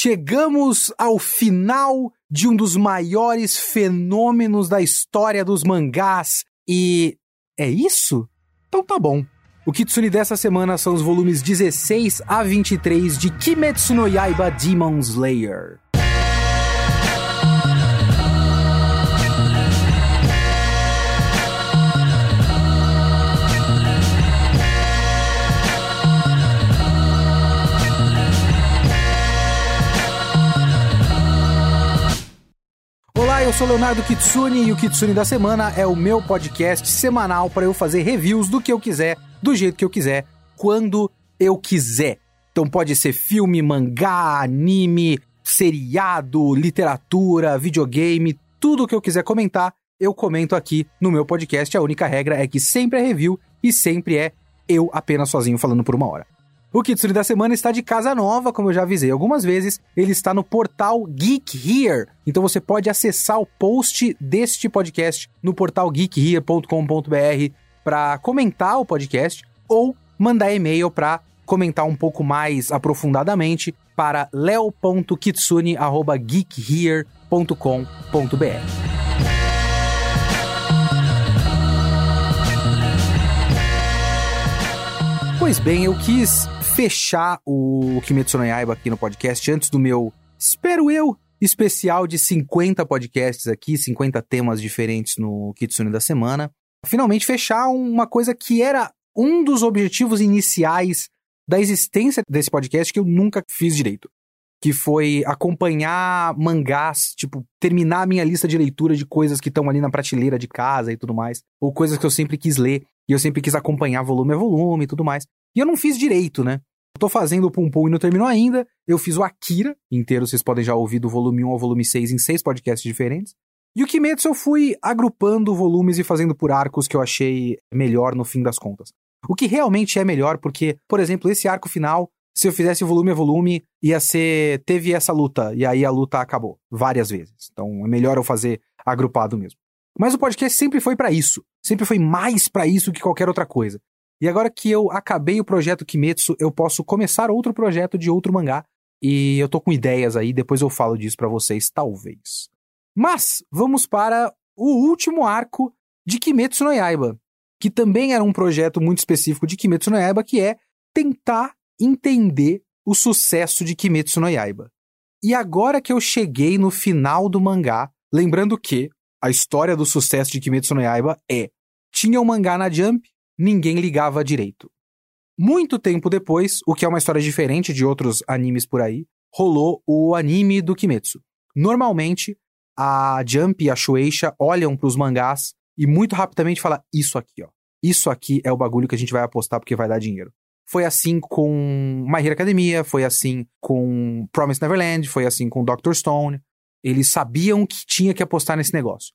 chegamos ao final de um dos maiores fenômenos da história dos mangás e. É isso? Então tá bom. O Kitsune dessa semana são os volumes 16 a 23 de Kimetsu no Yaiba Demon Slayer. Eu sou Leonardo Kitsune e o Kitsune da Semana é o meu podcast semanal para eu fazer reviews do que eu quiser, do jeito que eu quiser, quando eu quiser. Então pode ser filme, mangá, anime, seriado, literatura, videogame, tudo o que eu quiser comentar, eu comento aqui no meu podcast. A única regra é que sempre é review e sempre é eu apenas sozinho falando por uma hora. O Kitsune da semana está de casa nova, como eu já avisei algumas vezes. Ele está no portal Geek Here. Então você pode acessar o post deste podcast no portal geekhere.com.br para comentar o podcast ou mandar e-mail para comentar um pouco mais aprofundadamente para leo.kitsune@geekhere.com.br. Pois bem, eu quis fechar o Kimetsu no Yaiba aqui no podcast antes do meu, espero eu, especial de 50 podcasts aqui, 50 temas diferentes no Kitsune da semana. Finalmente fechar uma coisa que era um dos objetivos iniciais da existência desse podcast que eu nunca fiz direito. Que foi acompanhar mangás, tipo, terminar a minha lista de leitura de coisas que estão ali na prateleira de casa e tudo mais. Ou coisas que eu sempre quis ler e eu sempre quis acompanhar volume a volume e tudo mais. E eu não fiz direito, né? Tô fazendo o Pum Pum e não terminou ainda. Eu fiz o Akira inteiro, vocês podem já ouvir do volume 1 ao volume 6 em seis podcasts diferentes. E o Kimetsu eu fui agrupando volumes e fazendo por arcos que eu achei melhor no fim das contas. O que realmente é melhor, porque, por exemplo, esse arco final, se eu fizesse volume a volume, ia ser. Teve essa luta, e aí a luta acabou várias vezes. Então é melhor eu fazer agrupado mesmo. Mas o podcast sempre foi para isso. Sempre foi mais para isso que qualquer outra coisa. E agora que eu acabei o projeto Kimetsu, eu posso começar outro projeto de outro mangá. E eu tô com ideias aí, depois eu falo disso para vocês, talvez. Mas vamos para o último arco de Kimetsu no Yaiba, que também era um projeto muito específico de Kimetsu no Yaiba, que é tentar entender o sucesso de Kimetsu no Yaiba. E agora que eu cheguei no final do mangá, lembrando que a história do sucesso de Kimetsu no Yaiba é: tinha um mangá na Jump, ninguém ligava direito. Muito tempo depois, o que é uma história diferente de outros animes por aí, rolou o anime do Kimetsu. Normalmente, a Jump e a Shueisha olham para os mangás e muito rapidamente fala isso aqui, ó. Isso aqui é o bagulho que a gente vai apostar porque vai dar dinheiro. Foi assim com My Hero Academia, foi assim com Promise Neverland, foi assim com Doctor Stone. Eles sabiam que tinha que apostar nesse negócio.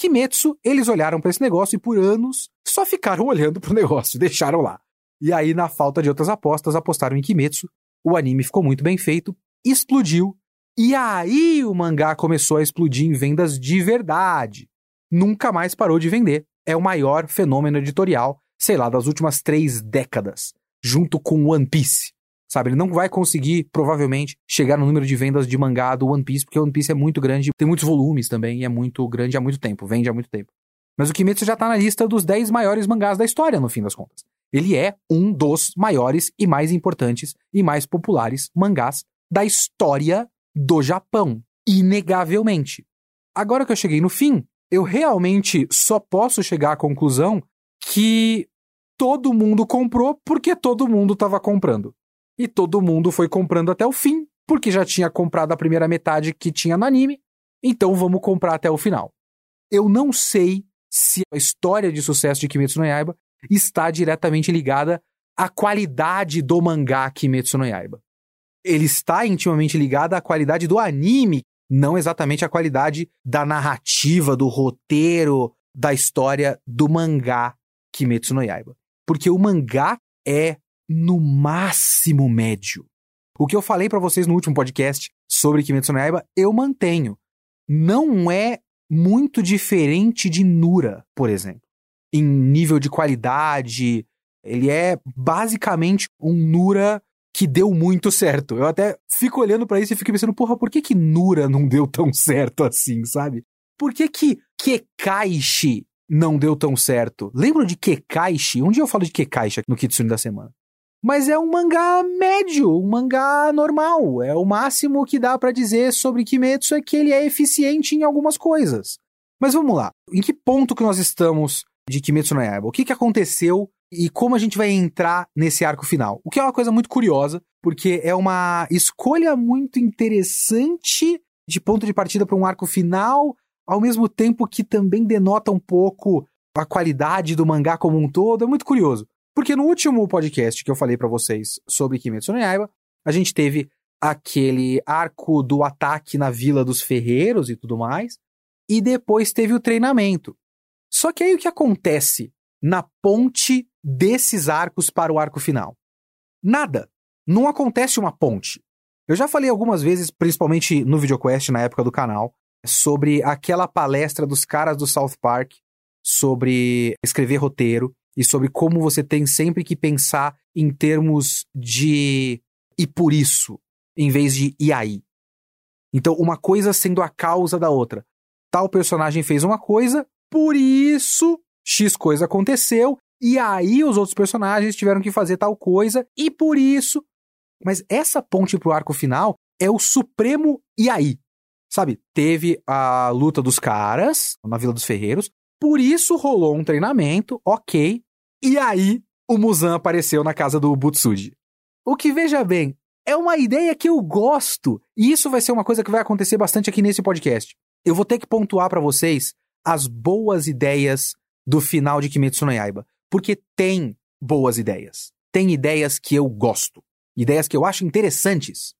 Kimetsu, eles olharam para esse negócio e por anos só ficaram olhando pro negócio, deixaram lá. E aí, na falta de outras apostas, apostaram em Kimetsu. O anime ficou muito bem feito, explodiu. E aí o mangá começou a explodir em vendas de verdade. Nunca mais parou de vender. É o maior fenômeno editorial, sei lá, das últimas três décadas, junto com One Piece. Sabe, ele não vai conseguir, provavelmente, chegar no número de vendas de mangá do One Piece, porque o One Piece é muito grande, tem muitos volumes também, e é muito grande há muito tempo, vende há muito tempo. Mas o Kimetsu já tá na lista dos 10 maiores mangás da história, no fim das contas. Ele é um dos maiores e mais importantes e mais populares mangás da história do Japão, inegavelmente. Agora que eu cheguei no fim, eu realmente só posso chegar à conclusão que todo mundo comprou porque todo mundo estava comprando e todo mundo foi comprando até o fim, porque já tinha comprado a primeira metade que tinha no anime, então vamos comprar até o final. Eu não sei se a história de sucesso de Kimetsu no Yaiba está diretamente ligada à qualidade do mangá Kimetsu no Yaiba. Ele está intimamente ligado à qualidade do anime, não exatamente à qualidade da narrativa, do roteiro, da história do mangá Kimetsu no Yaiba. Porque o mangá é no máximo médio. O que eu falei para vocês no último podcast sobre Kimetsu no Yaiba, eu mantenho. Não é muito diferente de Nura, por exemplo. Em nível de qualidade, ele é basicamente um Nura que deu muito certo. Eu até fico olhando para isso e fico pensando, porra, por que que Nura não deu tão certo assim, sabe? Por que que Kekaishi não deu tão certo? Lembram de Kekaishi? Um dia eu falo de Kekaishi no Kitsune da semana. Mas é um mangá médio, um mangá normal. É o máximo que dá para dizer sobre Kimetsu é que ele é eficiente em algumas coisas. Mas vamos lá. Em que ponto que nós estamos de Kimetsu no Yaiba? O que, que aconteceu e como a gente vai entrar nesse arco final? O que é uma coisa muito curiosa, porque é uma escolha muito interessante de ponto de partida para um arco final, ao mesmo tempo que também denota um pouco a qualidade do mangá como um todo. É muito curioso. Porque no último podcast que eu falei para vocês sobre Kimetsu no Yaiba, a gente teve aquele arco do ataque na Vila dos Ferreiros e tudo mais, e depois teve o treinamento. Só que aí o que acontece na ponte desses arcos para o arco final? Nada. Não acontece uma ponte. Eu já falei algumas vezes, principalmente no VideoQuest na época do canal, sobre aquela palestra dos caras do South Park sobre escrever roteiro e sobre como você tem sempre que pensar em termos de e por isso, em vez de e aí. Então, uma coisa sendo a causa da outra. Tal personagem fez uma coisa, por isso X coisa aconteceu, e aí os outros personagens tiveram que fazer tal coisa, e por isso. Mas essa ponte pro arco final é o supremo e aí. Sabe, teve a luta dos caras na Vila dos Ferreiros, por isso rolou um treinamento, ok. E aí o Muzan apareceu na casa do Butsuji. O que, veja bem, é uma ideia que eu gosto. E isso vai ser uma coisa que vai acontecer bastante aqui nesse podcast. Eu vou ter que pontuar para vocês as boas ideias do final de Kimetsu no Yaiba. Porque tem boas ideias. Tem ideias que eu gosto. Ideias que eu acho interessantes.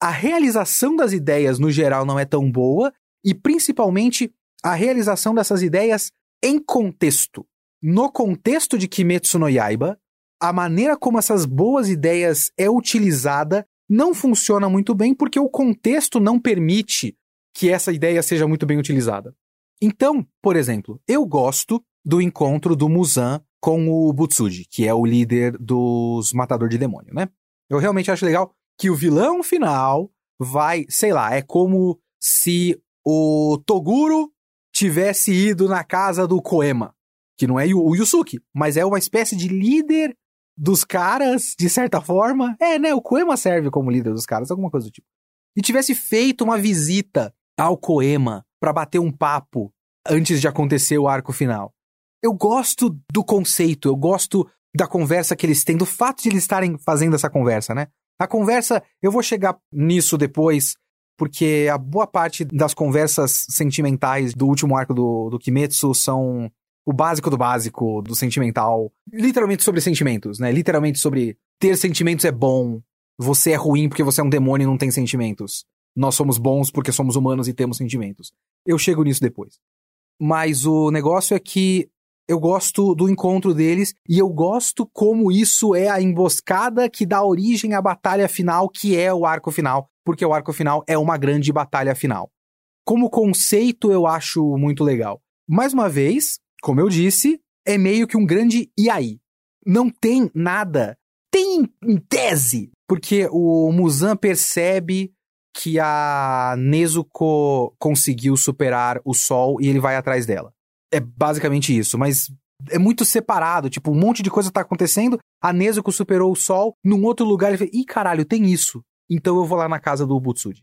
A realização das ideias, no geral, não é tão boa. E, principalmente, a realização dessas ideias em contexto. No contexto de Kimetsu no Yaiba, a maneira como essas boas ideias é utilizada não funciona muito bem porque o contexto não permite que essa ideia seja muito bem utilizada. Então, por exemplo, eu gosto do encontro do Muzan com o Butsuji, que é o líder dos Matador de Demônio, né? Eu realmente acho legal que o vilão final vai, sei lá, é como se o Toguro tivesse ido na casa do Koema, que não é o Yusuke, mas é uma espécie de líder dos caras, de certa forma. É, né? O Koema serve como líder dos caras, alguma coisa do tipo. E tivesse feito uma visita ao Koema para bater um papo antes de acontecer o arco final. Eu gosto do conceito, eu gosto da conversa que eles têm, do fato de eles estarem fazendo essa conversa, né? A conversa, eu vou chegar nisso depois, porque a boa parte das conversas sentimentais do último arco do, do Kimetsu são o básico do básico, do sentimental. Literalmente sobre sentimentos, né? Literalmente sobre ter sentimentos é bom, você é ruim porque você é um demônio e não tem sentimentos. Nós somos bons porque somos humanos e temos sentimentos. Eu chego nisso depois. Mas o negócio é que eu gosto do encontro deles e eu gosto como isso é a emboscada que dá origem à batalha final, que é o arco final porque o arco final é uma grande batalha final. Como conceito, eu acho muito legal. Mais uma vez, como eu disse, é meio que um grande e aí. Não tem nada. Tem em tese, porque o Muzan percebe que a Nezuko conseguiu superar o sol e ele vai atrás dela. É basicamente isso, mas é muito separado, tipo, um monte de coisa tá acontecendo, a Nezuko superou o sol, num outro lugar ele fala, ih, caralho, tem isso então eu vou lá na casa do Ubutsuji.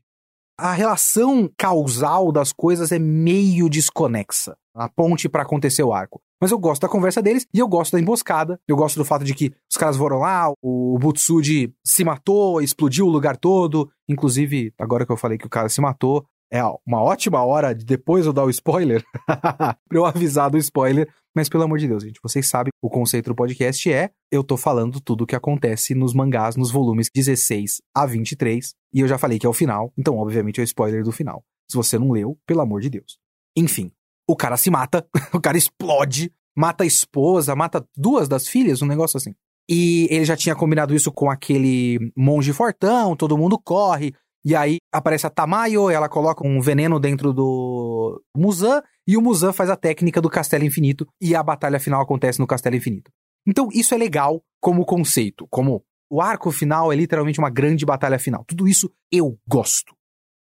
A relação causal das coisas é meio desconexa. A ponte para acontecer o arco. Mas eu gosto da conversa deles e eu gosto da emboscada. Eu gosto do fato de que os caras foram lá, o Butsuji se matou, explodiu o lugar todo. Inclusive, agora que eu falei que o cara se matou, é uma ótima hora de depois eu dar o spoiler, pra eu avisar do spoiler. Mas pelo amor de Deus, gente, vocês sabem, o conceito do podcast é eu tô falando tudo o que acontece nos mangás, nos volumes 16 a 23. E eu já falei que é o final, então obviamente é o spoiler do final. Se você não leu, pelo amor de Deus. Enfim, o cara se mata, o cara explode, mata a esposa, mata duas das filhas, um negócio assim. E ele já tinha combinado isso com aquele monge fortão, todo mundo corre, e aí aparece a Tamayo, ela coloca um veneno dentro do Muzan, e o Muzan faz a técnica do Castelo Infinito, e a batalha final acontece no Castelo Infinito. Então isso é legal como conceito, como O arco final é literalmente uma grande batalha final. Tudo isso eu gosto.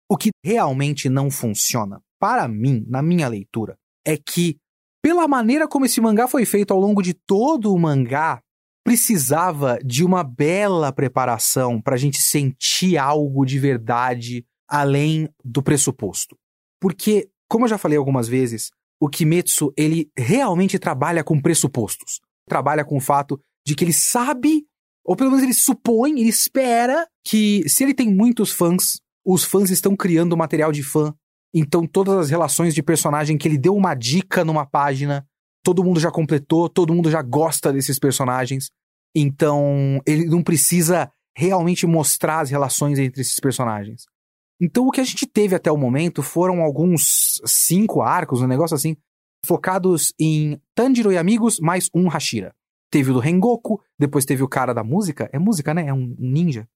O que realmente não funciona, para mim, na minha leitura, é que, pela maneira como esse mangá foi feito ao longo de todo o mangá, precisava de uma bela preparação para a gente sentir algo de verdade além do pressuposto. Porque, como eu já falei algumas vezes, o Kimetsu, ele realmente trabalha com pressupostos. Trabalha com o fato de que ele sabe, ou pelo menos ele supõe, ele espera que se ele tem muitos fãs, os fãs estão criando material de fã. Então todas as relações de personagem que ele deu uma dica numa página, todo mundo já completou, todo mundo já gosta desses personagens. Então ele não precisa realmente mostrar as relações entre esses personagens. Então o que a gente teve até o momento foram alguns cinco arcos, um negócio assim, focados em Tanjiro e amigos mais um Hashira. Teve o do Rengoku, depois teve o cara da música, é música, né? É um ninja.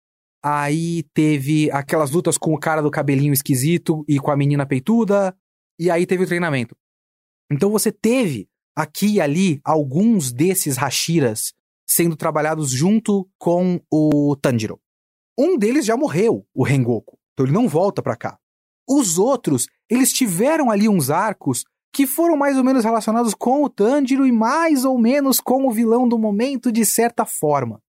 Aí teve aquelas lutas com o cara do cabelinho esquisito e com a menina peituda, e aí teve o treinamento. Então você teve aqui e ali alguns desses Hashiras sendo trabalhados junto com o Tanjiro. Um deles já morreu, o Rengoku. Então ele não volta para cá. Os outros, eles tiveram ali uns arcos que foram mais ou menos relacionados com o Tanjiro e mais ou menos com o vilão do momento de certa forma.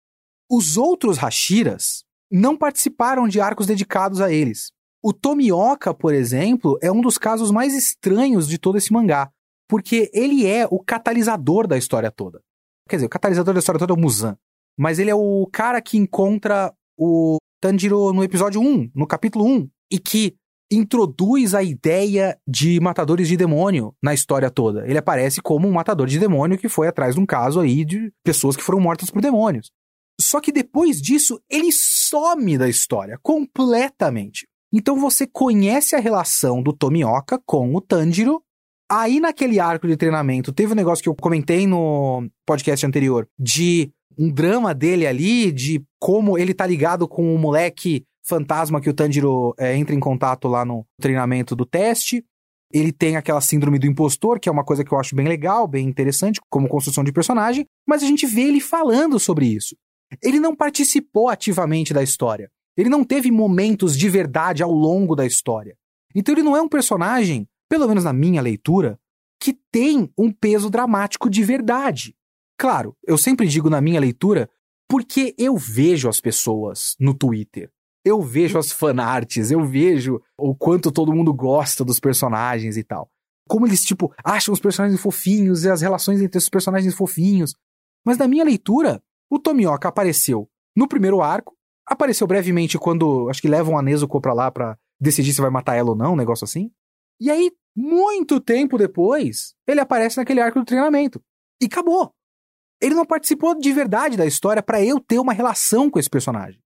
Os outros Hashiras não participaram de arcos dedicados a eles. O Tomioka, por exemplo, é um dos casos mais estranhos de todo esse mangá, porque ele é o catalisador da história toda. Quer dizer, o catalisador da história toda é o Muzan, mas ele é o cara que encontra o Tanjiro no episódio 1, no capítulo 1, e que introduz a ideia de matadores de demônio na história toda. Ele aparece como um matador de demônio que foi atrás de um caso aí de pessoas que foram mortas por demônios. Só que depois disso, ele some da história completamente. Então você conhece a relação do Tomioka com o Tanjiro. Aí naquele arco de treinamento, teve um negócio que eu comentei no podcast anterior, de um drama dele ali, de como ele tá ligado com o moleque fantasma que o Tanjiro é, entra em contato lá no treinamento do teste. Ele tem aquela síndrome do impostor, que é uma coisa que eu acho bem legal, bem interessante, como construção de personagem, mas a gente vê ele falando sobre isso. Ele não participou ativamente da história. Ele não teve momentos de verdade ao longo da história. Então ele não é um personagem, pelo menos na minha leitura, que tem um peso dramático de verdade. Claro, eu sempre digo na minha leitura porque eu vejo as pessoas no Twitter. Eu vejo as fanarts, eu vejo o quanto todo mundo gosta dos personagens e tal. Como eles, tipo, acham os personagens fofinhos e as relações entre os personagens fofinhos. Mas na minha leitura, o Tomioka apareceu no primeiro arco, apareceu brevemente quando acho que levam a Nezuko pra lá pra decidir se vai matar ela ou não, um negócio assim. E aí, muito tempo depois, ele aparece naquele arco do treinamento. E acabou. Ele não participou de verdade da história para eu ter uma relação com esse personagem.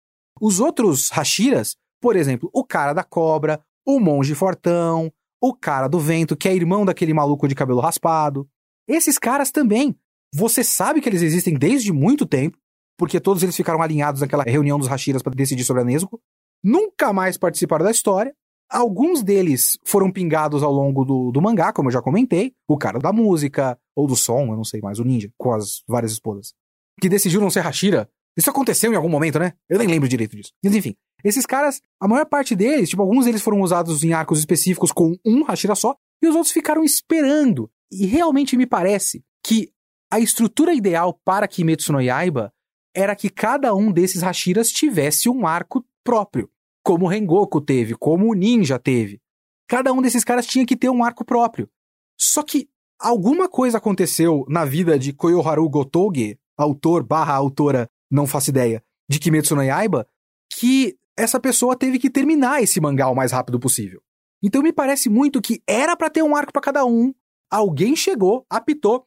Os outros Hashiras, por exemplo, o cara da cobra, o monge fortão, o cara do vento, que é irmão daquele maluco de cabelo raspado. Esses caras também. Você sabe que eles existem desde muito tempo, porque todos eles ficaram alinhados naquela reunião dos Hashiras para decidir sobre a Nezuko. Nunca mais participaram da história. Alguns deles foram pingados ao longo do, do mangá, como eu já comentei. O cara da música, ou do som, eu não sei mais, o ninja, com as várias esposas. Que decidiu não ser Hashira. Isso aconteceu em algum momento, né? Eu nem lembro direito disso. Mas enfim, esses caras, a maior parte deles, tipo, alguns deles foram usados em arcos específicos com um Hashira só, e os outros ficaram esperando. E realmente me parece que a estrutura ideal para Kimetsu no Yaiba era que cada um desses Hashiras tivesse um arco próprio como o Rengoku teve, como o Ninja teve. Cada um desses caras tinha que ter um arco próprio. Só que alguma coisa aconteceu na vida de Koyoharu Gotoge, autor barra autora, não faço ideia, de Kimetsu no Yaiba, que essa pessoa teve que terminar esse mangá o mais rápido possível. Então me parece muito que era para ter um arco para cada um. Alguém chegou, apitou.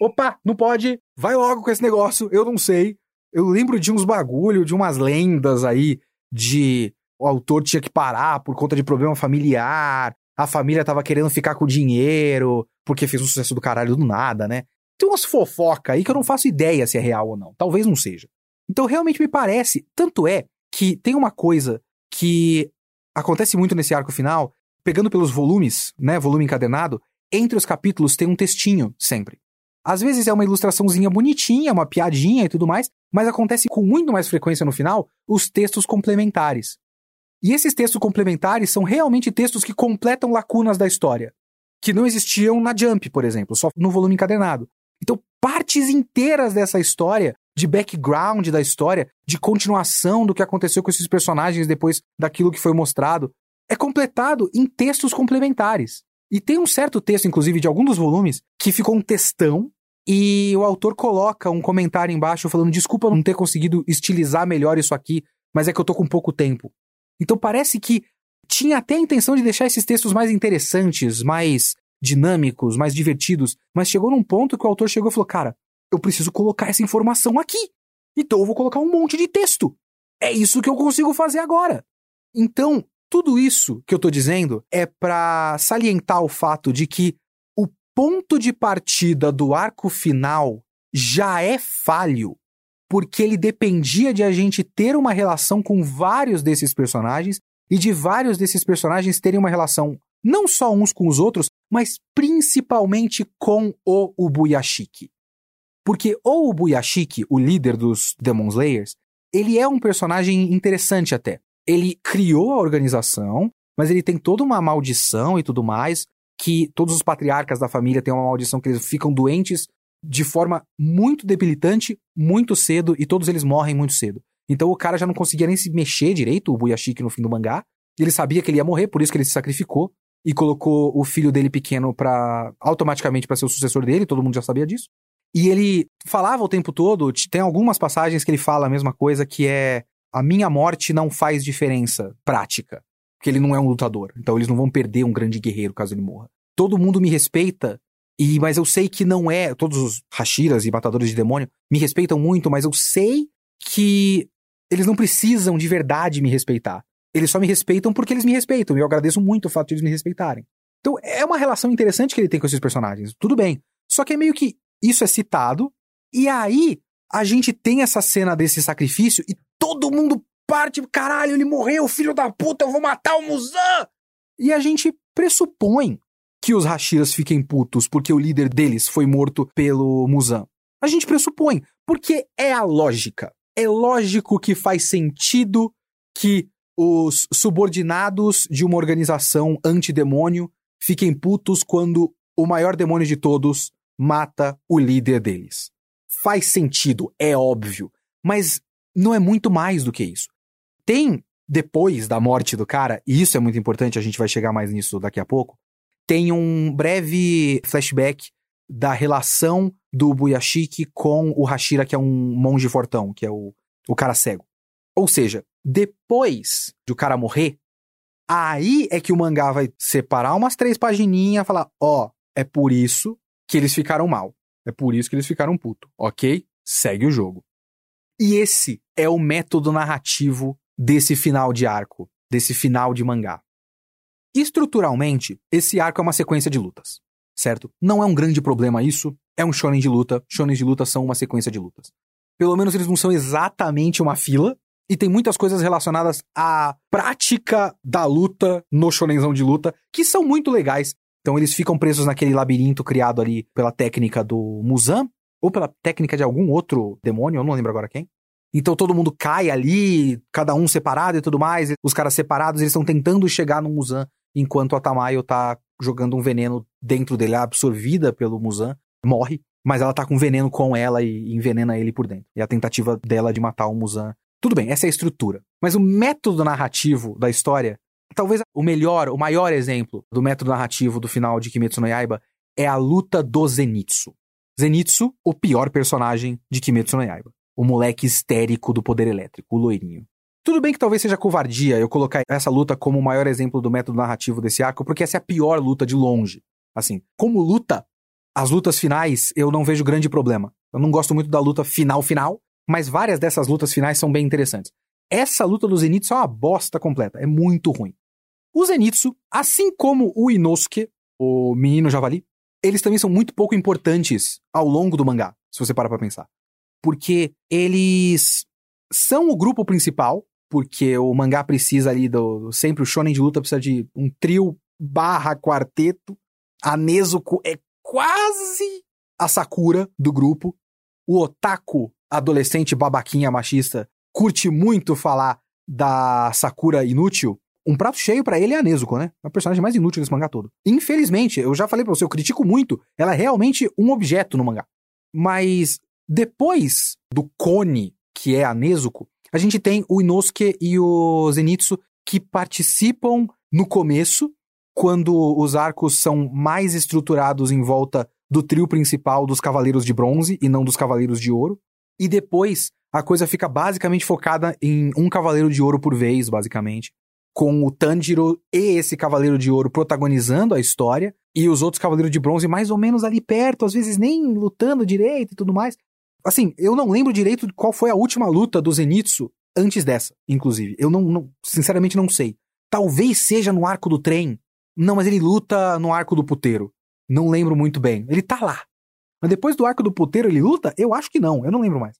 Opa, não pode. Vai logo com esse negócio, eu não sei. Eu lembro de uns bagulho, de umas lendas aí de o autor tinha que parar por conta de problema familiar, a família tava querendo ficar com o dinheiro, porque fez um sucesso do caralho do nada, né? Tem umas fofoca aí que eu não faço ideia se é real ou não. Talvez não seja. Então realmente me parece, tanto é que tem uma coisa que acontece muito nesse arco final, pegando pelos volumes, né, volume encadenado, entre os capítulos tem um textinho sempre. Às vezes é uma ilustraçãozinha bonitinha, uma piadinha e tudo mais, mas acontece com muito mais frequência no final os textos complementares. E esses textos complementares são realmente textos que completam lacunas da história, que não existiam na Jump, por exemplo, só no volume encadernado. Então, partes inteiras dessa história, de background da história, de continuação do que aconteceu com esses personagens depois daquilo que foi mostrado, é completado em textos complementares. E tem um certo texto, inclusive, de algum dos volumes, que ficou um textão, e o autor coloca um comentário embaixo falando: desculpa não ter conseguido estilizar melhor isso aqui, mas é que eu tô com pouco tempo. Então parece que tinha até a intenção de deixar esses textos mais interessantes, mais dinâmicos, mais divertidos, mas chegou num ponto que o autor chegou e falou: cara, eu preciso colocar essa informação aqui. Então eu vou colocar um monte de texto. É isso que eu consigo fazer agora. Então, tudo isso que eu tô dizendo é para salientar o fato de que o ponto de partida do arco final já é falho, porque ele dependia de a gente ter uma relação com vários desses personagens e de vários desses personagens terem uma relação não só uns com os outros, mas principalmente com o Ubuyashiki. Porque o Ubuyashiki, o líder dos Demon Slayers, ele é um personagem interessante até. Ele criou a organização, mas ele tem toda uma maldição e tudo mais, que todos os patriarcas da família têm uma maldição que eles ficam doentes de forma muito debilitante, muito cedo, e todos eles morrem muito cedo. Então o cara já não conseguia nem se mexer direito, o Buyashiki no fim do mangá. Ele sabia que ele ia morrer, por isso que ele se sacrificou e colocou o filho dele pequeno para automaticamente para ser o sucessor dele, todo mundo já sabia disso. E ele falava o tempo todo, tem algumas passagens que ele fala a mesma coisa, que é a minha morte não faz diferença prática, porque ele não é um lutador, então eles não vão perder um grande guerreiro caso ele morra. Todo mundo me respeita, e mas eu sei que não é, todos os Hashiras e matadores de demônio me respeitam muito, mas eu sei que eles não precisam de verdade me respeitar. Eles só me respeitam porque eles me respeitam, e eu agradeço muito o fato de eles me respeitarem. Então é uma relação interessante que ele tem com esses personagens, tudo bem. Só que é meio que isso é citado, e aí a gente tem essa cena desse sacrifício e todo mundo parte, caralho, ele morreu, filho da puta, eu vou matar o Muzan! E a gente pressupõe que os Hashiras fiquem putos porque o líder deles foi morto pelo Muzan. A gente pressupõe, porque é a lógica. É lógico que faz sentido que os subordinados de uma organização antidemônio fiquem putos quando o maior demônio de todos mata o líder deles. Faz sentido, é óbvio, mas não é muito mais do que isso. Tem, depois da morte do cara, e isso é muito importante, a gente vai chegar mais nisso daqui a pouco, tem um breve flashback da relação do Buyashiki com o Hashira, que é um monge fortão, que é o, o cara cego. Ou seja, depois de o cara morrer, aí é que o mangá vai separar umas três pagininhas e falar: ó, oh, é por isso que eles ficaram mal. É por isso que eles ficaram puto, ok? Segue o jogo. E esse é o método narrativo desse final de arco, desse final de mangá. Estruturalmente, esse arco é uma sequência de lutas, certo? Não é um grande problema isso, é um shonen de luta, shonen de luta são uma sequência de lutas. Pelo menos eles não são exatamente uma fila, e tem muitas coisas relacionadas à prática da luta no shonenzão de luta, que são muito legais. Então eles ficam presos naquele labirinto criado ali pela técnica do Muzan, ou pela técnica de algum outro demônio, eu não lembro agora quem. Então todo mundo cai ali, cada um separado e tudo mais. Os caras separados, eles estão tentando chegar no Muzan, enquanto a Tamayo tá jogando um veneno dentro dele, absorvida pelo Muzan, morre, mas ela tá com veneno com ela e envenena ele por dentro. E a tentativa dela de matar o Muzan. Tudo bem, essa é a estrutura. Mas o método narrativo da história Talvez o melhor, o maior exemplo do método narrativo do final de Kimetsu no Yaiba é a luta do Zenitsu. Zenitsu, o pior personagem de Kimetsu no Yaiba. O moleque histérico do poder elétrico, o loirinho. Tudo bem que talvez seja covardia eu colocar essa luta como o maior exemplo do método narrativo desse arco, porque essa é a pior luta de longe. Assim, como luta, as lutas finais eu não vejo grande problema. Eu não gosto muito da luta final-final, mas várias dessas lutas finais são bem interessantes. Essa luta do Zenitsu é uma bosta completa, é muito ruim. O Zenitsu, assim como o Inosuke, o menino javali, eles também são muito pouco importantes ao longo do mangá, se você parar pra pensar. Porque eles são o grupo principal, porque o mangá precisa ali do. Sempre o shonen de luta precisa de um trio barra quarteto. A Nezuko é quase a Sakura do grupo. O otaku, adolescente babaquinha machista, curte muito falar da Sakura inútil. Um prato cheio para ele é a Nezuko, né? É o personagem mais inútil desse mangá todo. Infelizmente, eu já falei pra você, eu critico muito. Ela é realmente um objeto no mangá. Mas depois do Kone, que é a Nezuko, a gente tem o Inosuke e o Zenitsu que participam no começo, quando os arcos são mais estruturados em volta do trio principal dos Cavaleiros de Bronze e não dos Cavaleiros de Ouro. E depois a coisa fica basicamente focada em um Cavaleiro de Ouro por vez, basicamente. Com o Tanjiro e esse Cavaleiro de Ouro protagonizando a história, e os outros Cavaleiros de Bronze mais ou menos ali perto, às vezes nem lutando direito e tudo mais. Assim, eu não lembro direito qual foi a última luta do Zenitsu antes dessa, inclusive. Eu não, não, sinceramente não sei. Talvez seja no arco do trem. Não, mas ele luta no arco do puteiro. Não lembro muito bem. Ele tá lá. Mas depois do arco do puteiro ele luta? Eu acho que não, eu não lembro mais.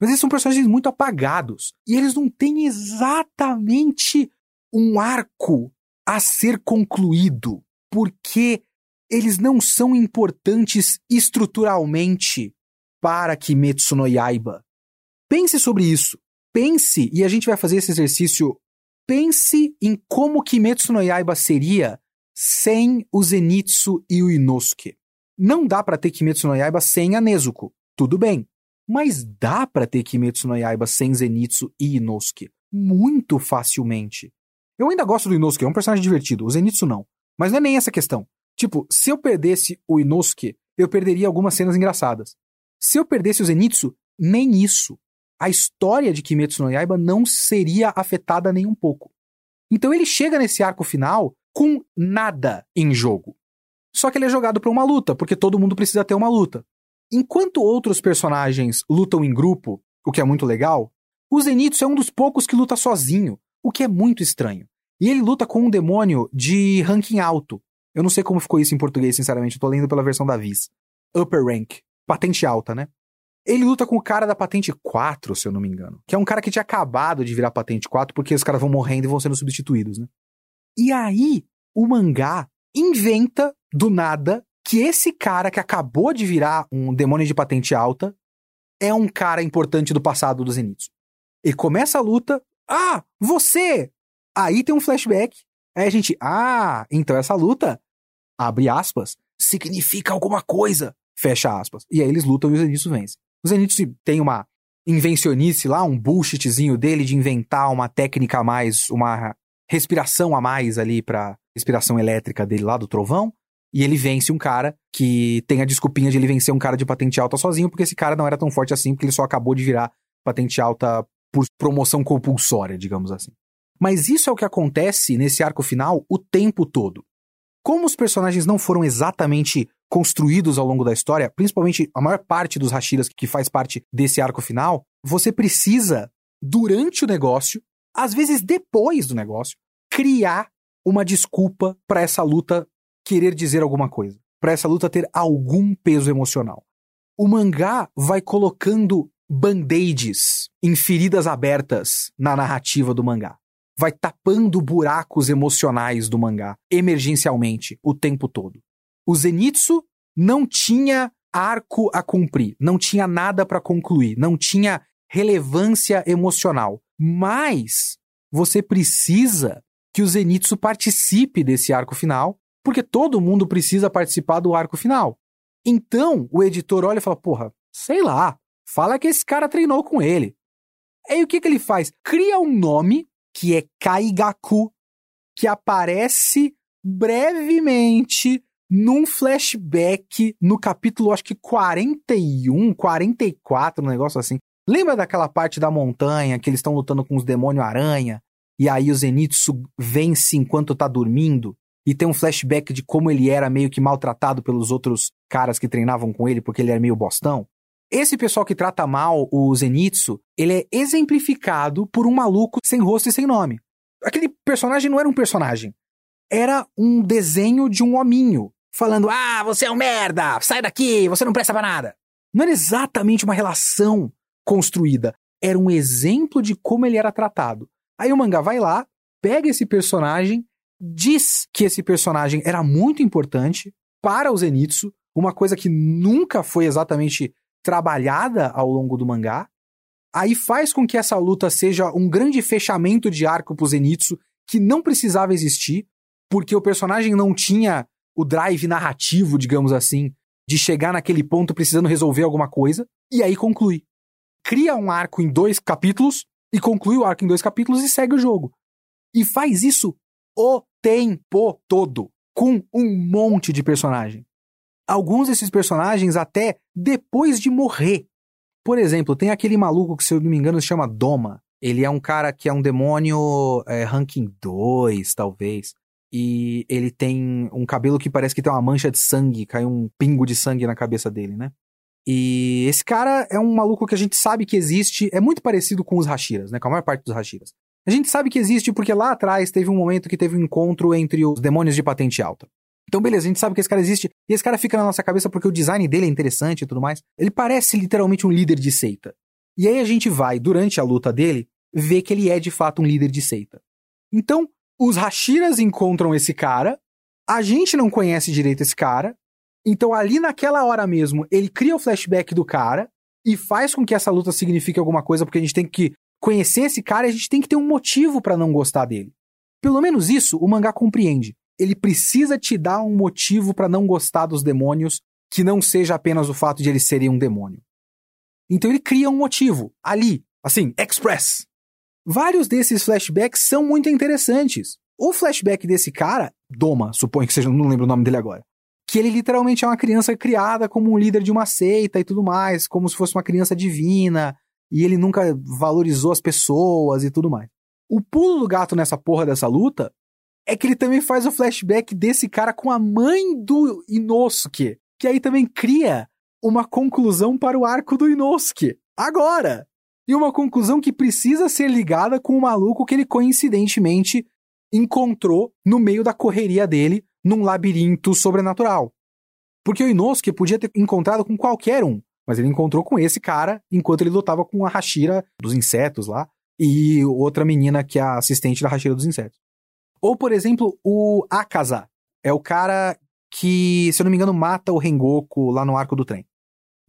Mas eles são personagens muito apagados. E eles não têm exatamente um arco a ser concluído. Porque eles não são importantes estruturalmente para Kimetsu no Yaiba. Pense sobre isso. Pense, e a gente vai fazer esse exercício. Pense em como Kimetsu no Yaiba seria sem o Zenitsu e o Inosuke. Não dá para ter Kimetsu no Yaiba sem a Nezuko. Tudo bem. Mas dá para ter Kimetsu no Yaiba sem Zenitsu e Inosuke. Muito facilmente. Eu ainda gosto do Inosuke, é um personagem divertido. O Zenitsu não. Mas não é nem essa questão. Tipo, se eu perdesse o Inosuke, eu perderia algumas cenas engraçadas. Se eu perdesse o Zenitsu, nem isso. A história de Kimetsu no Yaiba não seria afetada nem um pouco. Então ele chega nesse arco final com nada em jogo. Só que ele é jogado para uma luta, porque todo mundo precisa ter uma luta. Enquanto outros personagens lutam em grupo, o que é muito legal, o Zenitsu é um dos poucos que luta sozinho, o que é muito estranho. E ele luta com um demônio de ranking alto. Eu não sei como ficou isso em português, sinceramente, eu tô lendo pela versão da Viz. Upper Rank. Patente alta, né? Ele luta com o cara da patente 4, se eu não me engano. Que é um cara que tinha acabado de virar patente 4, porque os caras vão morrendo e vão sendo substituídos, né? E aí, o mangá inventa, do nada, que esse cara que acabou de virar um demônio de patente alta é um cara importante do passado do Zenitsu. E começa a luta. Ah, você! Aí tem um flashback. Aí a gente, ah, então essa luta, abre aspas, significa alguma coisa, fecha aspas. E aí eles lutam e o Zenitsu vence. O Zenitsu tem uma invencionice lá, um bullshitzinho dele de inventar uma técnica a mais, uma respiração a mais ali pra respiração elétrica dele lá do trovão. E ele vence um cara que tem a desculpinha de ele vencer um cara de patente alta sozinho, porque esse cara não era tão forte assim, porque ele só acabou de virar patente alta por promoção compulsória, digamos assim. Mas isso é o que acontece nesse arco final o tempo todo. Como os personagens não foram exatamente construídos ao longo da história, principalmente a maior parte dos Hashiras que faz parte desse arco final, você precisa, durante o negócio, às vezes depois do negócio, criar uma desculpa para essa luta querer dizer alguma coisa, para essa luta ter algum peso emocional. O mangá vai colocando band-aids em feridas abertas na narrativa do mangá. Vai tapando buracos emocionais do mangá, emergencialmente, o tempo todo. O Zenitsu não tinha arco a cumprir, não tinha nada para concluir, não tinha relevância emocional. Mas você precisa que o Zenitsu participe desse arco final, porque todo mundo precisa participar do arco final. Então, o editor olha e fala: porra, sei lá, fala que esse cara treinou com ele. Aí o que, que ele faz? Cria um nome que é Kaigaku, que aparece brevemente num flashback no capítulo, acho que 41, 44, um negócio assim. Lembra daquela parte da montanha que eles estão lutando com os demônios aranha? E aí o Zenitsu vence enquanto tá dormindo? E tem um flashback de como ele era meio que maltratado pelos outros caras que treinavam com ele porque ele era meio bostão? Esse pessoal que trata mal o Zenitsu, ele é exemplificado por um maluco sem rosto e sem nome. Aquele personagem não era um personagem. Era um desenho de um hominho. Falando, ah, você é um merda, sai daqui, você não presta pra nada. Não era exatamente uma relação construída. Era um exemplo de como ele era tratado. Aí o mangá vai lá, pega esse personagem, diz que esse personagem era muito importante para o Zenitsu, uma coisa que nunca foi exatamente trabalhada ao longo do mangá. Aí faz com que essa luta seja um grande fechamento de arco pro Zenitsu que não precisava existir, porque o personagem não tinha o drive narrativo, digamos assim, de chegar naquele ponto precisando resolver alguma coisa, e aí conclui. Cria um arco em dois capítulos e conclui o arco em dois capítulos e segue o jogo. E faz isso o tempo todo, com um monte de personagem. Alguns desses personagens até depois de morrer. Por exemplo, tem aquele maluco que, se eu não me engano, se chama Doma. Ele é um cara que é um demônio é, ranking 2, talvez. E ele tem um cabelo que parece que tem uma mancha de sangue, cai um pingo de sangue na cabeça dele, né? E esse cara é um maluco que a gente sabe que existe, é muito parecido com os Hashiras, né? Com a maior parte dos Hashiras. A gente sabe que existe porque lá atrás teve um momento que teve um encontro entre os demônios de patente alta. Então, beleza, a gente sabe que esse cara existe e esse cara fica na nossa cabeça porque o design dele é interessante e tudo mais. Ele parece literalmente um líder de seita. E aí a gente vai, durante a luta dele, ver que ele é de fato um líder de seita. Então, os Hashiras encontram esse cara, a gente não conhece direito esse cara, então ali naquela hora mesmo, ele cria o flashback do cara e faz com que essa luta signifique alguma coisa, porque a gente tem que conhecer esse cara e a gente tem que ter um motivo para não gostar dele. Pelo menos isso o mangá compreende. Ele precisa te dar um motivo para não gostar dos demônios que não seja apenas o fato de eles serem um demônio. Então ele cria um motivo ali, assim, express. Vários desses flashbacks são muito interessantes. O flashback desse cara, Doma, suponho que seja, não lembro o nome dele agora, que ele literalmente é uma criança criada como um líder de uma seita e tudo mais, como se fosse uma criança divina, e ele nunca valorizou as pessoas e tudo mais. O pulo do gato nessa porra dessa luta é que ele também faz o flashback desse cara com a mãe do Inosuke, que aí também cria uma conclusão para o arco do Inosuke. Agora! E uma conclusão que precisa ser ligada com o maluco que ele coincidentemente encontrou no meio da correria dele num labirinto sobrenatural. Porque o Inosuke podia ter encontrado com qualquer um, mas ele encontrou com esse cara enquanto ele lutava com a Hashira dos insetos lá e outra menina que é a assistente da Hashira dos insetos. Ou, por exemplo, o Akaza. É o cara que, se eu não me engano, mata o Rengoku lá no arco do trem.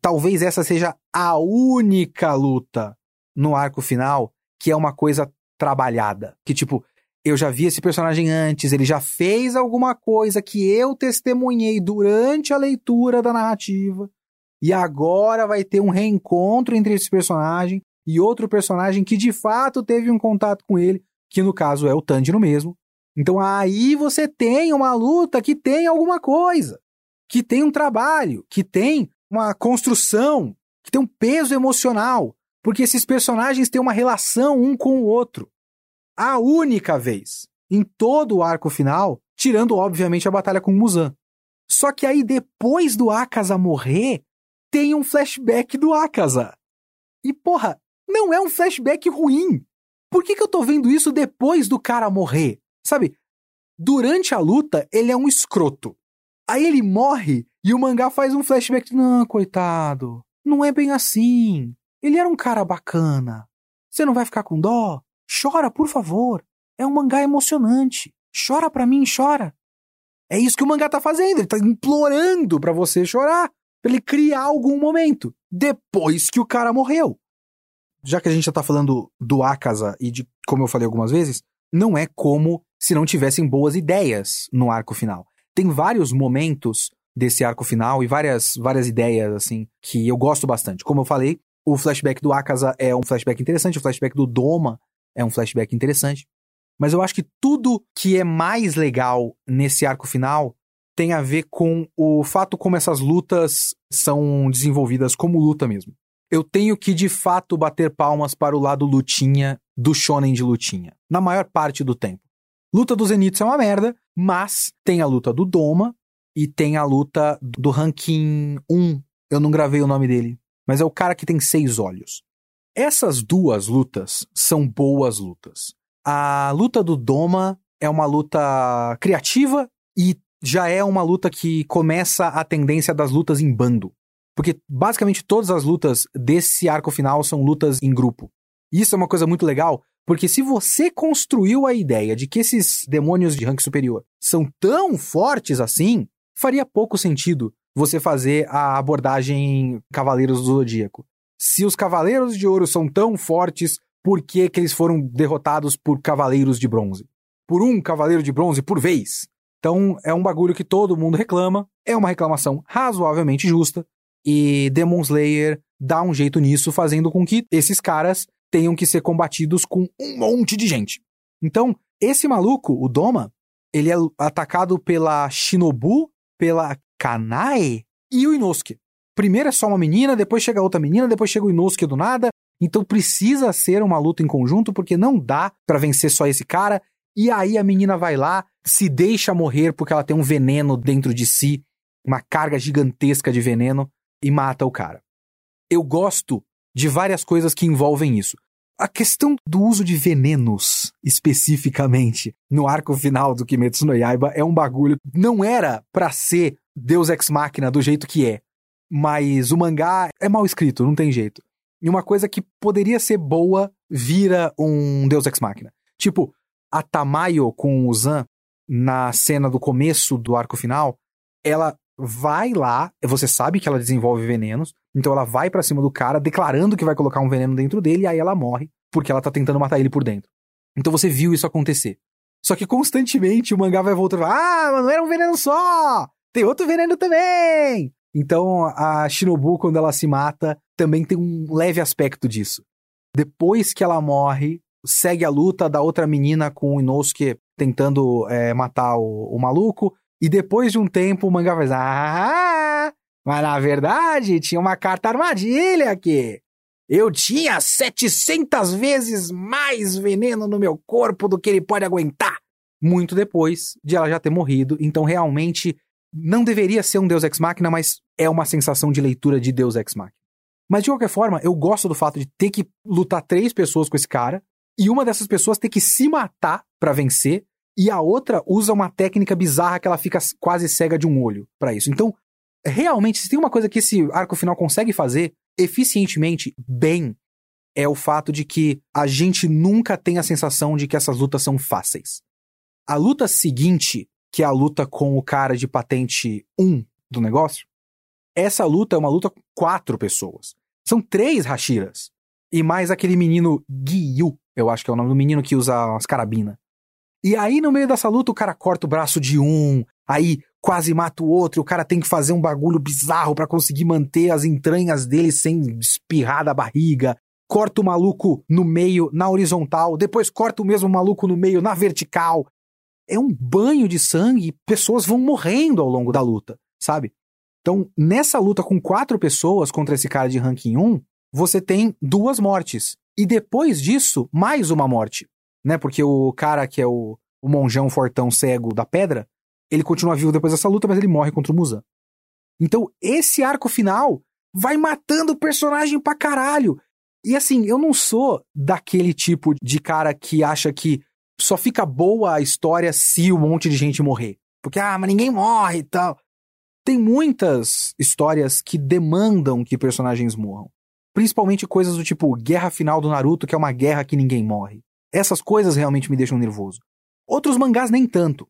Talvez essa seja a única luta no arco final que é uma coisa trabalhada. Que, tipo, eu já vi esse personagem antes, ele já fez alguma coisa que eu testemunhei durante a leitura da narrativa. E agora vai ter um reencontro entre esse personagem e outro personagem que de fato teve um contato com ele, que no caso é o Tanjiro mesmo. Então aí você tem uma luta que tem alguma coisa, que tem um trabalho, que tem uma construção, que tem um peso emocional, porque esses personagens têm uma relação um com o outro. A única vez em todo o arco final, tirando obviamente a batalha com Muzan. Só que aí depois do Akaza morrer, tem um flashback do Akaza. E porra, não é um flashback ruim. Por que, que eu tô vendo isso depois do cara morrer? Sabe? Durante a luta, ele é um escroto. Aí ele morre e o mangá faz um flashback. Não, coitado. Não é bem assim. Ele era um cara bacana. Você não vai ficar com dó? Chora, por favor. É um mangá emocionante. Chora pra mim, chora. É isso que o mangá tá fazendo. Ele tá implorando para você chorar para ele criar algum momento depois que o cara morreu. Já que a gente já tá falando do Akaza e de como eu falei algumas vezes, não é como se não tivessem boas ideias no arco final. Tem vários momentos desse arco final e várias várias ideias assim que eu gosto bastante. Como eu falei, o flashback do Akaza é um flashback interessante, o flashback do Doma é um flashback interessante. Mas eu acho que tudo que é mais legal nesse arco final tem a ver com o fato como essas lutas são desenvolvidas como luta mesmo. Eu tenho que de fato bater palmas para o lado lutinha do shonen de lutinha, na maior parte do tempo. Luta do Zenitsu é uma merda, mas tem a luta do Doma e tem a luta do ranking 1. Eu não gravei o nome dele, mas é o cara que tem seis olhos. Essas duas lutas são boas lutas. A luta do Doma é uma luta criativa e já é uma luta que começa a tendência das lutas em bando. Porque basicamente todas as lutas desse arco final são lutas em grupo. Isso é uma coisa muito legal, porque se você construiu a ideia de que esses demônios de rank superior são tão fortes assim, faria pouco sentido você fazer a abordagem Cavaleiros do Zodíaco. Se os Cavaleiros de Ouro são tão fortes, por que, que eles foram derrotados por Cavaleiros de Bronze? Por um Cavaleiro de Bronze por vez. Então é um bagulho que todo mundo reclama, é uma reclamação razoavelmente justa, e Demon Slayer dá um jeito nisso, fazendo com que esses caras tenham que ser combatidos com um monte de gente. Então, esse maluco, o Doma, ele é atacado pela Shinobu, pela Kanae e o Inosuke. Primeiro é só uma menina, depois chega outra menina, depois chega o Inosuke do nada. Então precisa ser uma luta em conjunto, porque não dá para vencer só esse cara. E aí a menina vai lá, se deixa morrer porque ela tem um veneno dentro de si, uma carga gigantesca de veneno, e mata o cara. Eu gosto de várias coisas que envolvem isso. A questão do uso de venenos, especificamente, no arco final do Kimetsu no Yaiba é um bagulho. Não era para ser Deus Ex Machina do jeito que é. Mas o mangá é mal escrito, não tem jeito. E uma coisa que poderia ser boa vira um Deus Ex Machina. Tipo, a Tamayo com o Zan, na cena do começo do arco final, ela vai lá, você sabe que ela desenvolve venenos, então ela vai para cima do cara declarando que vai colocar um veneno dentro dele e aí ela morre porque ela tá tentando matar ele por dentro. Então você viu isso acontecer. Só que constantemente o mangá vai voltando, ah, mas não era um veneno só! Tem outro veneno também! Então a Shinobu quando ela se mata também tem um leve aspecto disso. Depois que ela morre, segue a luta da outra menina com o Inosuke tentando é, matar o, o maluco e depois de um tempo, o mangá faz. Ah! Mas na verdade, tinha uma carta armadilha aqui. Eu tinha 700 vezes mais veneno no meu corpo do que ele pode aguentar. Muito depois de ela já ter morrido. Então, realmente, não deveria ser um Deus Ex Machina, mas é uma sensação de leitura de Deus Ex Machina. Mas, de qualquer forma, eu gosto do fato de ter que lutar três pessoas com esse cara e uma dessas pessoas ter que se matar para vencer e a outra usa uma técnica bizarra que ela fica quase cega de um olho para isso. Então, realmente, se tem uma coisa que esse arco final consegue fazer eficientemente, bem, é o fato de que a gente nunca tem a sensação de que essas lutas são fáceis. A luta seguinte, que é a luta com o cara de patente 1 do negócio, essa luta é uma luta com quatro pessoas. São três Hashiras. E mais aquele menino Gyu, eu acho que é o nome do menino que usa as carabinas. E aí, no meio dessa luta, o cara corta o braço de um, aí quase mata o outro, o cara tem que fazer um bagulho bizarro para conseguir manter as entranhas dele sem espirrar da barriga. Corta o maluco no meio, na horizontal, depois corta o mesmo maluco no meio, na vertical. É um banho de sangue e pessoas vão morrendo ao longo da luta, sabe? Então, nessa luta com quatro pessoas contra esse cara de ranking 1, você tem duas mortes. E depois disso, mais uma morte né? Porque o cara que é o, o monjão fortão cego da pedra, ele continua vivo depois dessa luta, mas ele morre contra o Muzan. Então, esse arco final vai matando o personagem pra caralho. E assim, eu não sou daquele tipo de cara que acha que só fica boa a história se um monte de gente morrer. Porque, ah, mas ninguém morre e tal. Tem muitas histórias que demandam que personagens morram. Principalmente coisas do tipo Guerra Final do Naruto, que é uma guerra que ninguém morre. Essas coisas realmente me deixam nervoso. Outros mangás nem tanto.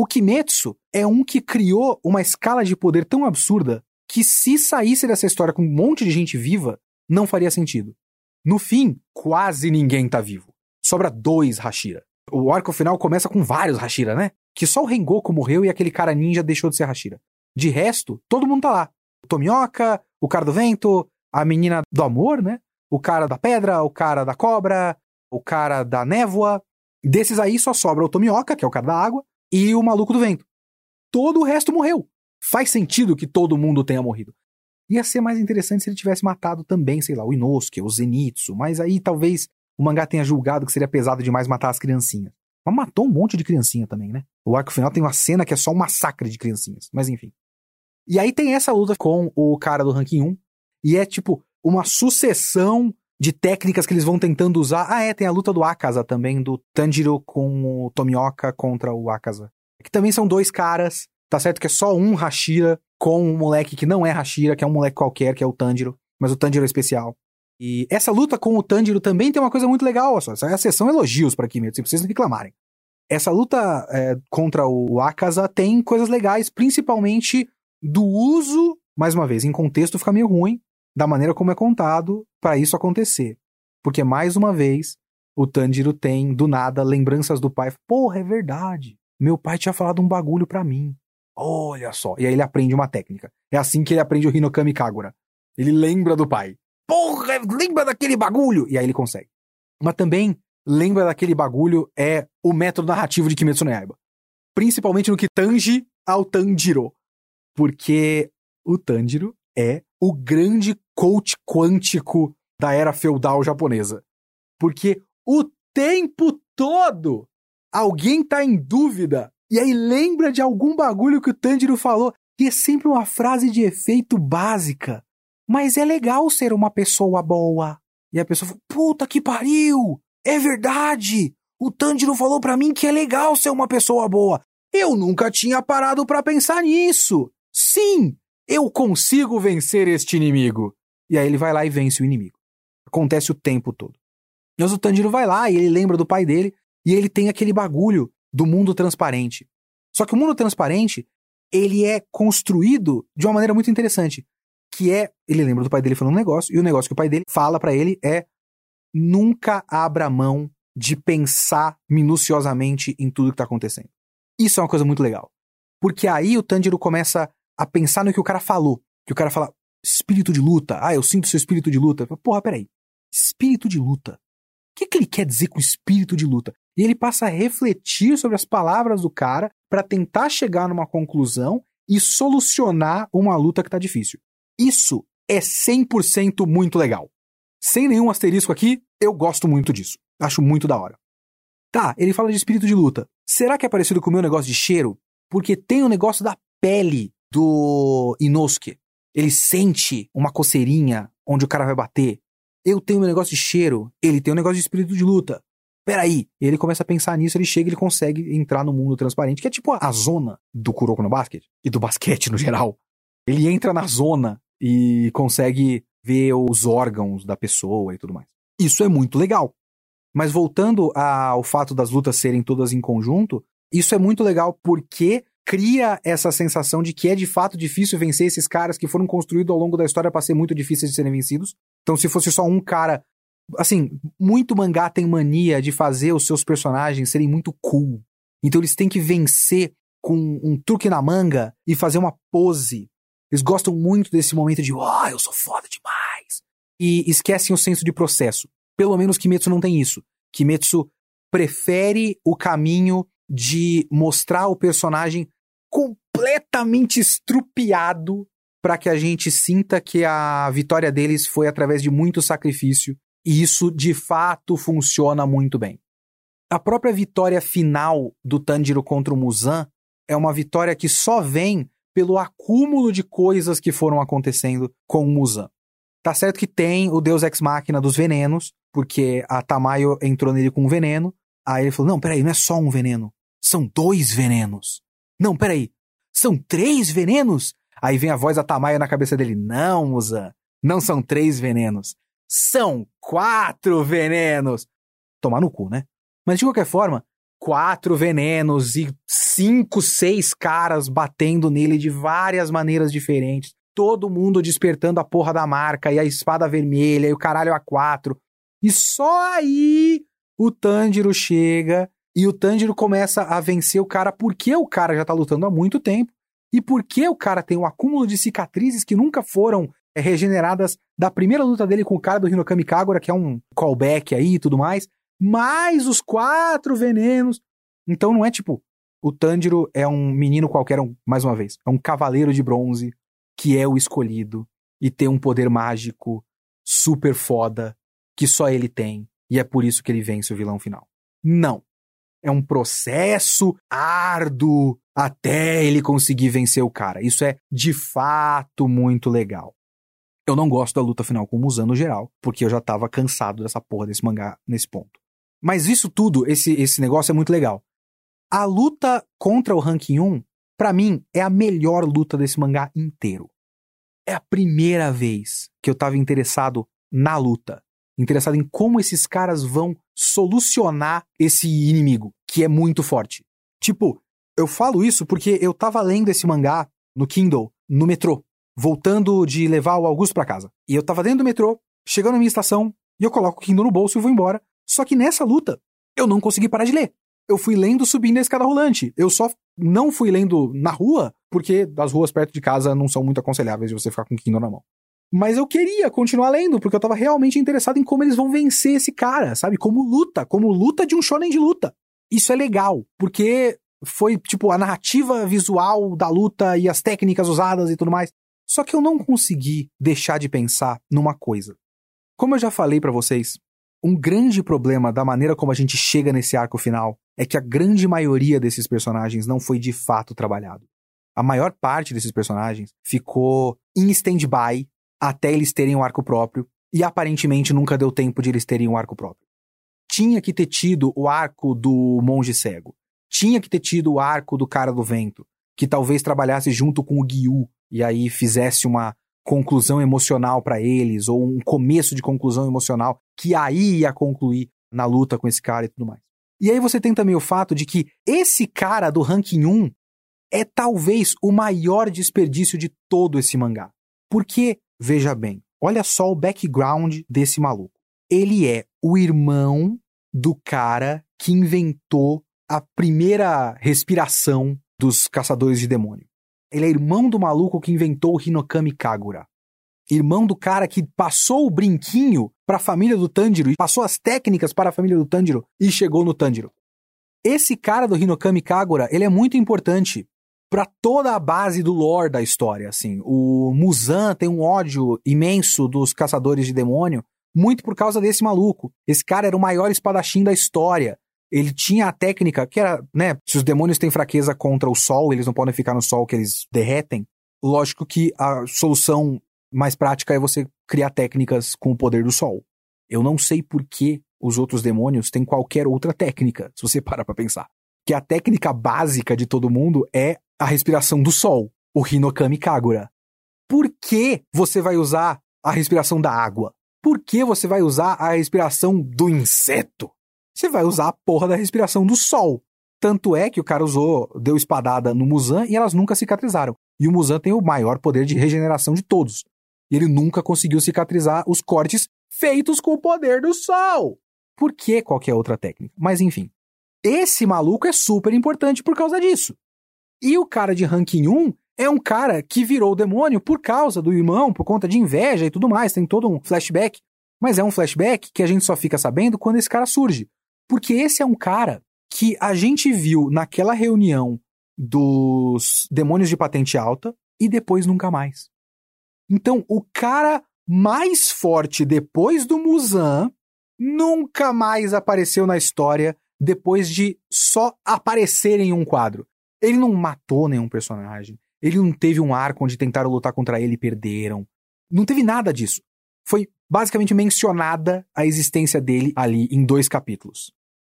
O Kimetsu é um que criou uma escala de poder tão absurda que se saísse dessa história com um monte de gente viva, não faria sentido. No fim, quase ninguém tá vivo. Sobra dois Hashira. O arco final começa com vários Hashira, né? Que só o Rengoku morreu e aquele cara ninja deixou de ser Hashira. De resto, todo mundo tá lá. O Tomioka, o cara do vento, a menina do amor, né? O cara da pedra, o cara da cobra, o cara da névoa. Desses aí só sobra o Tomioka, que é o cara da água, e o maluco do vento. Todo o resto morreu. Faz sentido que todo mundo tenha morrido. Ia ser mais interessante se ele tivesse matado também, sei lá, o Inosuke, o Zenitsu, mas aí talvez o mangá tenha julgado que seria pesado demais matar as criancinhas. Mas matou um monte de criancinha também, né? O arco final tem uma cena que é só um massacre de criancinhas, mas enfim. E aí tem essa luta com o cara do ranking 1, e é tipo uma sucessão de técnicas que eles vão tentando usar. Ah, é, tem a luta do Akaza também, do Tanjiro com o Tomioka contra o Akaza. Que também são dois caras, tá certo que é só um Hashira com um moleque que não é Hashira, que é um moleque qualquer, que é o Tanjiro, mas o Tanjiro é especial. E essa luta com o Tanjiro também tem uma coisa muito legal, só. Essa é sessão elogios para Kimetsu, pra vocês não reclamarem. Essa luta é, contra o Akaza tem coisas legais, principalmente do uso, mais uma vez, em contexto fica meio ruim, da maneira como é contado para isso acontecer. Porque, mais uma vez, o Tanjiro tem, do nada, lembranças do pai. Porra, é verdade. Meu pai tinha falado um bagulho para mim. Olha só. E aí ele aprende uma técnica. É assim que ele aprende o Hinokami Kagura. Ele lembra do pai. Porra, lembra daquele bagulho! E aí ele consegue. Mas também lembra daquele bagulho é o método narrativo de Kimetsu no Yaiba. Principalmente no que tange ao Tanjiro. Porque o Tanjiro é o grande coach quântico da era feudal japonesa. Porque o tempo todo alguém tá em dúvida e aí lembra de algum bagulho que o Tanjiro falou, e é sempre uma frase de efeito básica. Mas é legal ser uma pessoa boa. E a pessoa fala, puta que pariu! É verdade! O Tanjiro falou para mim que é legal ser uma pessoa boa. Eu nunca tinha parado para pensar nisso. Sim, eu consigo vencer este inimigo. E aí ele vai lá e vence o inimigo. Acontece o tempo todo. Mas o Tanjiro vai lá e ele lembra do pai dele e ele tem aquele bagulho do mundo transparente. Só que o mundo transparente, ele é construído de uma maneira muito interessante, que é, ele lembra do pai dele falando um negócio, e o negócio que o pai dele fala para ele é nunca abra mão de pensar minuciosamente em tudo que tá acontecendo. Isso é uma coisa muito legal. Porque aí o Tanjiro começa a pensar no que o cara falou. Que o cara fala, espírito de luta. Ah, eu sinto seu espírito de luta. Porra, peraí. Espírito de luta. O que, que ele quer dizer com espírito de luta? E ele passa a refletir sobre as palavras do cara para tentar chegar numa conclusão e solucionar uma luta que tá difícil. Isso é 100% muito legal. Sem nenhum asterisco aqui, eu gosto muito disso. Acho muito da hora. Tá, ele fala de espírito de luta. Será que é parecido com o meu negócio de cheiro? Porque tem o um negócio da pele do Inosuke. Ele sente uma coceirinha onde o cara vai bater. Eu tenho um negócio de cheiro, ele tem um negócio de espírito de luta. Peraí. E ele começa a pensar nisso, ele chega ele consegue entrar no mundo transparente, que é tipo a zona do Kuroko no basquete, e do basquete no geral. Ele entra na zona e consegue ver os órgãos da pessoa e tudo mais. Isso é muito legal. Mas voltando ao fato das lutas serem todas em conjunto, isso é muito legal porque cria essa sensação de que é de fato difícil vencer esses caras que foram construídos ao longo da história para ser muito difíceis de serem vencidos. Então, se fosse só um cara assim, muito mangá tem mania de fazer os seus personagens serem muito cool. Então eles têm que vencer com um truque na manga e fazer uma pose. Eles gostam muito desse momento de, ó, oh, eu sou foda demais. E esquecem o senso de processo. Pelo menos Kimetsu não tem isso. Kimetsu prefere o caminho de mostrar o personagem completamente estrupiado para que a gente sinta que a vitória deles foi através de muito sacrifício e isso de fato funciona muito bem. A própria vitória final do Tanjiro contra o Muzan é uma vitória que só vem pelo acúmulo de coisas que foram acontecendo com o Muzan. Tá certo que tem o Deus Ex Machina dos venenos, porque a Tamayo entrou nele com um veneno. Aí ele falou: Não, peraí, não é só um veneno. São dois venenos. Não, peraí. São três venenos? Aí vem a voz da Tamayo na cabeça dele: Não, Muzan. Não são três venenos. São quatro venenos. Tomar no cu, né? Mas de qualquer forma, quatro venenos e cinco, seis caras batendo nele de várias maneiras diferentes. Todo mundo despertando a porra da marca e a espada vermelha e o caralho a quatro. E só aí o Tanjiro chega e o Tanjiro começa a vencer o cara porque o cara já tá lutando há muito tempo e porque o cara tem um acúmulo de cicatrizes que nunca foram é, regeneradas da primeira luta dele com o cara do Hinokami Kagura, que é um callback aí e tudo mais, mais os quatro venenos. Então não é tipo, o Tanjiro é um menino qualquer, um, mais uma vez, é um cavaleiro de bronze que é o escolhido e tem um poder mágico super foda que só ele tem e é por isso que ele vence o vilão final. Não. É um processo árduo até ele conseguir vencer o cara. Isso é de fato muito legal. Eu não gosto da luta final com o Muzan no geral, porque eu já tava cansado dessa porra desse mangá nesse ponto. Mas isso tudo, esse, esse negócio é muito legal. A luta contra o Ranking 1, para mim, é a melhor luta desse mangá inteiro. É a primeira vez que eu tava interessado na luta. Interessado em como esses caras vão solucionar esse inimigo, que é muito forte. Tipo, eu falo isso porque eu tava lendo esse mangá no Kindle no metrô, voltando de levar o Augusto para casa. E eu tava dentro do metrô, chegando na minha estação, e eu coloco o Kindle no bolso e vou embora. Só que nessa luta, eu não consegui parar de ler. Eu fui lendo subindo a escada rolante. Eu só não fui lendo na rua, porque as ruas perto de casa não são muito aconselháveis de você ficar com o Kindle na mão. Mas eu queria continuar lendo, porque eu tava realmente interessado em como eles vão vencer esse cara, sabe? Como luta, como luta de um shonen de luta. Isso é legal, porque foi, tipo, a narrativa visual da luta e as técnicas usadas e tudo mais. Só que eu não consegui deixar de pensar numa coisa. Como eu já falei para vocês, um grande problema da maneira como a gente chega nesse arco final é que a grande maioria desses personagens não foi de fato trabalhado. A maior parte desses personagens ficou em stand-by até eles terem um arco próprio, e aparentemente nunca deu tempo de eles terem um arco próprio. Tinha que ter tido o arco do monge cego. Tinha que ter tido o arco do cara do vento, que talvez trabalhasse junto com o Gyu e aí fizesse uma conclusão emocional para eles, ou um começo de conclusão emocional, que aí ia concluir na luta com esse cara e tudo mais. E aí você tem também o fato de que esse cara do ranking 1 é talvez o maior desperdício de todo esse mangá. Porque Veja bem, olha só o background desse maluco. Ele é o irmão do cara que inventou a primeira respiração dos caçadores de demônio. Ele é irmão do maluco que inventou o Hinokami Kagura. Irmão do cara que passou o brinquinho para a família do Tanjiro e passou as técnicas para a família do Tanjiro e chegou no Tanjiro. Esse cara do Hinokami Kagura, ele é muito importante para toda a base do lore da história, assim. O Muzan tem um ódio imenso dos caçadores de demônio, muito por causa desse maluco. Esse cara era o maior espadachim da história. Ele tinha a técnica que era, né, se os demônios têm fraqueza contra o sol, eles não podem ficar no sol que eles derretem. Lógico que a solução mais prática é você criar técnicas com o poder do sol. Eu não sei por que os outros demônios têm qualquer outra técnica, se você parar pra pensar. Que a técnica básica de todo mundo é a respiração do sol, o Hinokami Kagura. Por que você vai usar a respiração da água? Por que você vai usar a respiração do inseto? Você vai usar a porra da respiração do sol. Tanto é que o cara usou, deu espadada no Muzan e elas nunca cicatrizaram. E o Muzan tem o maior poder de regeneração de todos. E ele nunca conseguiu cicatrizar os cortes feitos com o poder do sol. Por que qualquer outra técnica? Mas enfim. Esse maluco é super importante por causa disso. E o cara de ranking 1 é um cara que virou demônio por causa do irmão, por conta de inveja e tudo mais. Tem todo um flashback. Mas é um flashback que a gente só fica sabendo quando esse cara surge. Porque esse é um cara que a gente viu naquela reunião dos demônios de patente alta e depois nunca mais. Então, o cara mais forte depois do Muzan nunca mais apareceu na história depois de só aparecer em um quadro. Ele não matou nenhum personagem. Ele não teve um arco onde tentaram lutar contra ele e perderam. Não teve nada disso. Foi basicamente mencionada a existência dele ali em dois capítulos.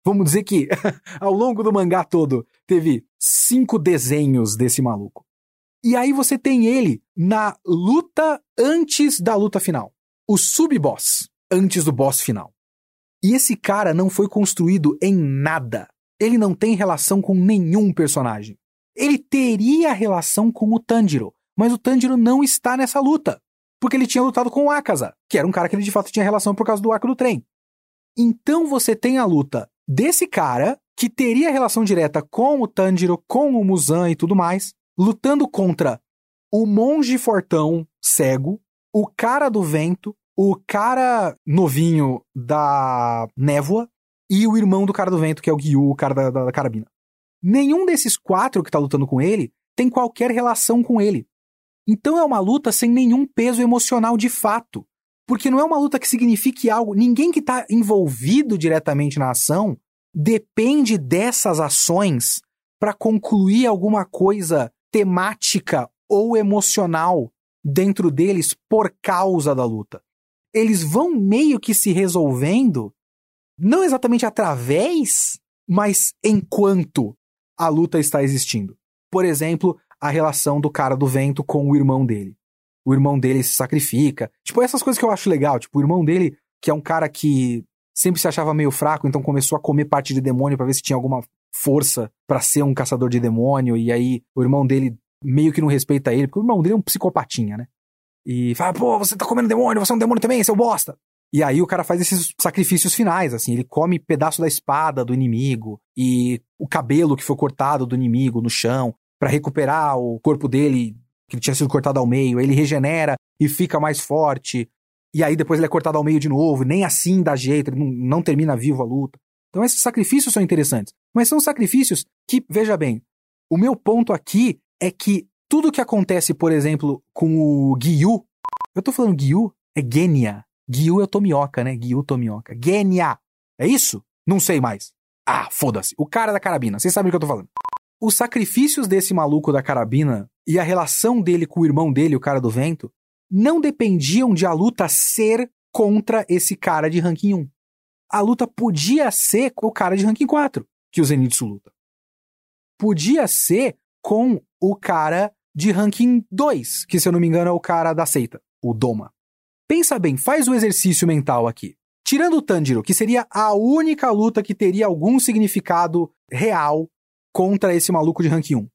Vamos dizer que, ao longo do mangá todo, teve cinco desenhos desse maluco. E aí você tem ele na luta antes da luta final. O sub-boss, antes do boss final. E esse cara não foi construído em nada ele não tem relação com nenhum personagem. Ele teria relação com o Tanjiro, mas o Tanjiro não está nessa luta, porque ele tinha lutado com o Akaza, que era um cara que ele de fato tinha relação por causa do arco do trem. Então você tem a luta desse cara, que teria relação direta com o Tanjiro, com o Muzan e tudo mais, lutando contra o monge fortão cego, o cara do vento, o cara novinho da névoa e o irmão do cara do vento, que é o Gyu, o cara da, da, da carabina. Nenhum desses quatro que tá lutando com ele tem qualquer relação com ele. Então é uma luta sem nenhum peso emocional de fato. Porque não é uma luta que signifique algo. Ninguém que está envolvido diretamente na ação depende dessas ações para concluir alguma coisa temática ou emocional dentro deles por causa da luta. Eles vão meio que se resolvendo não exatamente através, mas enquanto a luta está existindo. Por exemplo, a relação do cara do vento com o irmão dele. O irmão dele se sacrifica. Tipo, essas coisas que eu acho legal. Tipo, o irmão dele, que é um cara que sempre se achava meio fraco, então começou a comer parte de demônio para ver se tinha alguma força para ser um caçador de demônio. E aí o irmão dele meio que não respeita ele, porque o irmão dele é um psicopatinha, né? E fala, pô, você tá comendo demônio, você é um demônio também, seu bosta. E aí o cara faz esses sacrifícios finais, assim, ele come pedaço da espada do inimigo e o cabelo que foi cortado do inimigo no chão para recuperar o corpo dele que tinha sido cortado ao meio, ele regenera e fica mais forte. E aí depois ele é cortado ao meio de novo, nem assim dá jeito, ele não, não termina vivo a luta. Então esses sacrifícios são interessantes, mas são sacrifícios que, veja bem, o meu ponto aqui é que tudo que acontece, por exemplo, com o Gyu, eu tô falando Gyu, é Genya. Gyu é o Tomioka, né? Gyu Tomioka. Genya! É isso? Não sei mais. Ah, foda-se. O cara da carabina, vocês sabem o que eu tô falando. Os sacrifícios desse maluco da carabina e a relação dele com o irmão dele, o cara do vento, não dependiam de a luta ser contra esse cara de ranking 1. A luta podia ser com o cara de ranking 4, que o Zenitsu luta. Podia ser com o cara de ranking 2, que se eu não me engano é o cara da seita, o Doma. Pensa bem, faz o exercício mental aqui. Tirando o Tanjiro, que seria a única luta que teria algum significado real contra esse maluco de ranking 1.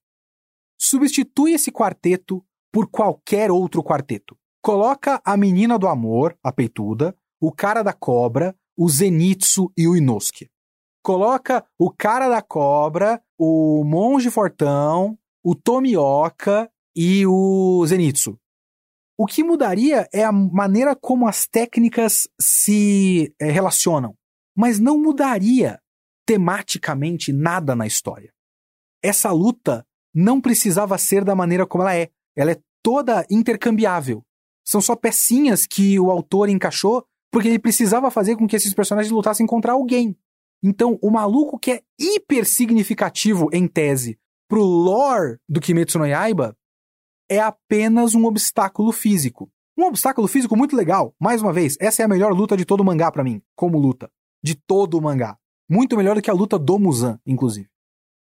Substitui esse quarteto por qualquer outro quarteto. Coloca a menina do amor, a peituda, o cara da cobra, o Zenitsu e o Inosuke. Coloca o cara da cobra, o monge fortão, o Tomioka e o Zenitsu. O que mudaria é a maneira como as técnicas se é, relacionam, mas não mudaria tematicamente nada na história. Essa luta não precisava ser da maneira como ela é. Ela é toda intercambiável. São só pecinhas que o autor encaixou porque ele precisava fazer com que esses personagens lutassem contra alguém. Então, o maluco que é hiper significativo em tese pro lore do Kimetsu no Yaiba é apenas um obstáculo físico. Um obstáculo físico muito legal. Mais uma vez, essa é a melhor luta de todo o mangá para mim, como luta. De todo o mangá. Muito melhor do que a luta do Muzan, inclusive.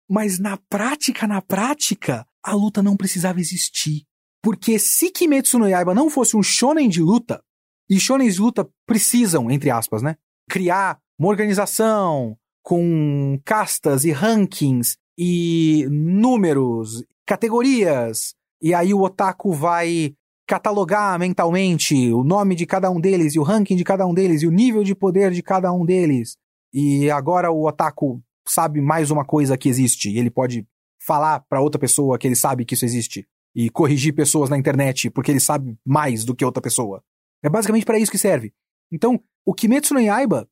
Mas na prática, na prática, a luta não precisava existir. Porque se Kimetsu no Yaiba não fosse um shonen de luta, e shonens de luta precisam, entre aspas, né? Criar uma organização com castas e rankings e números, categorias, e aí o otaku vai catalogar mentalmente o nome de cada um deles e o ranking de cada um deles e o nível de poder de cada um deles. E agora o otaku sabe mais uma coisa que existe e ele pode falar para outra pessoa que ele sabe que isso existe e corrigir pessoas na internet porque ele sabe mais do que outra pessoa. É basicamente para isso que serve. Então, o Kimetsu no Yaiba,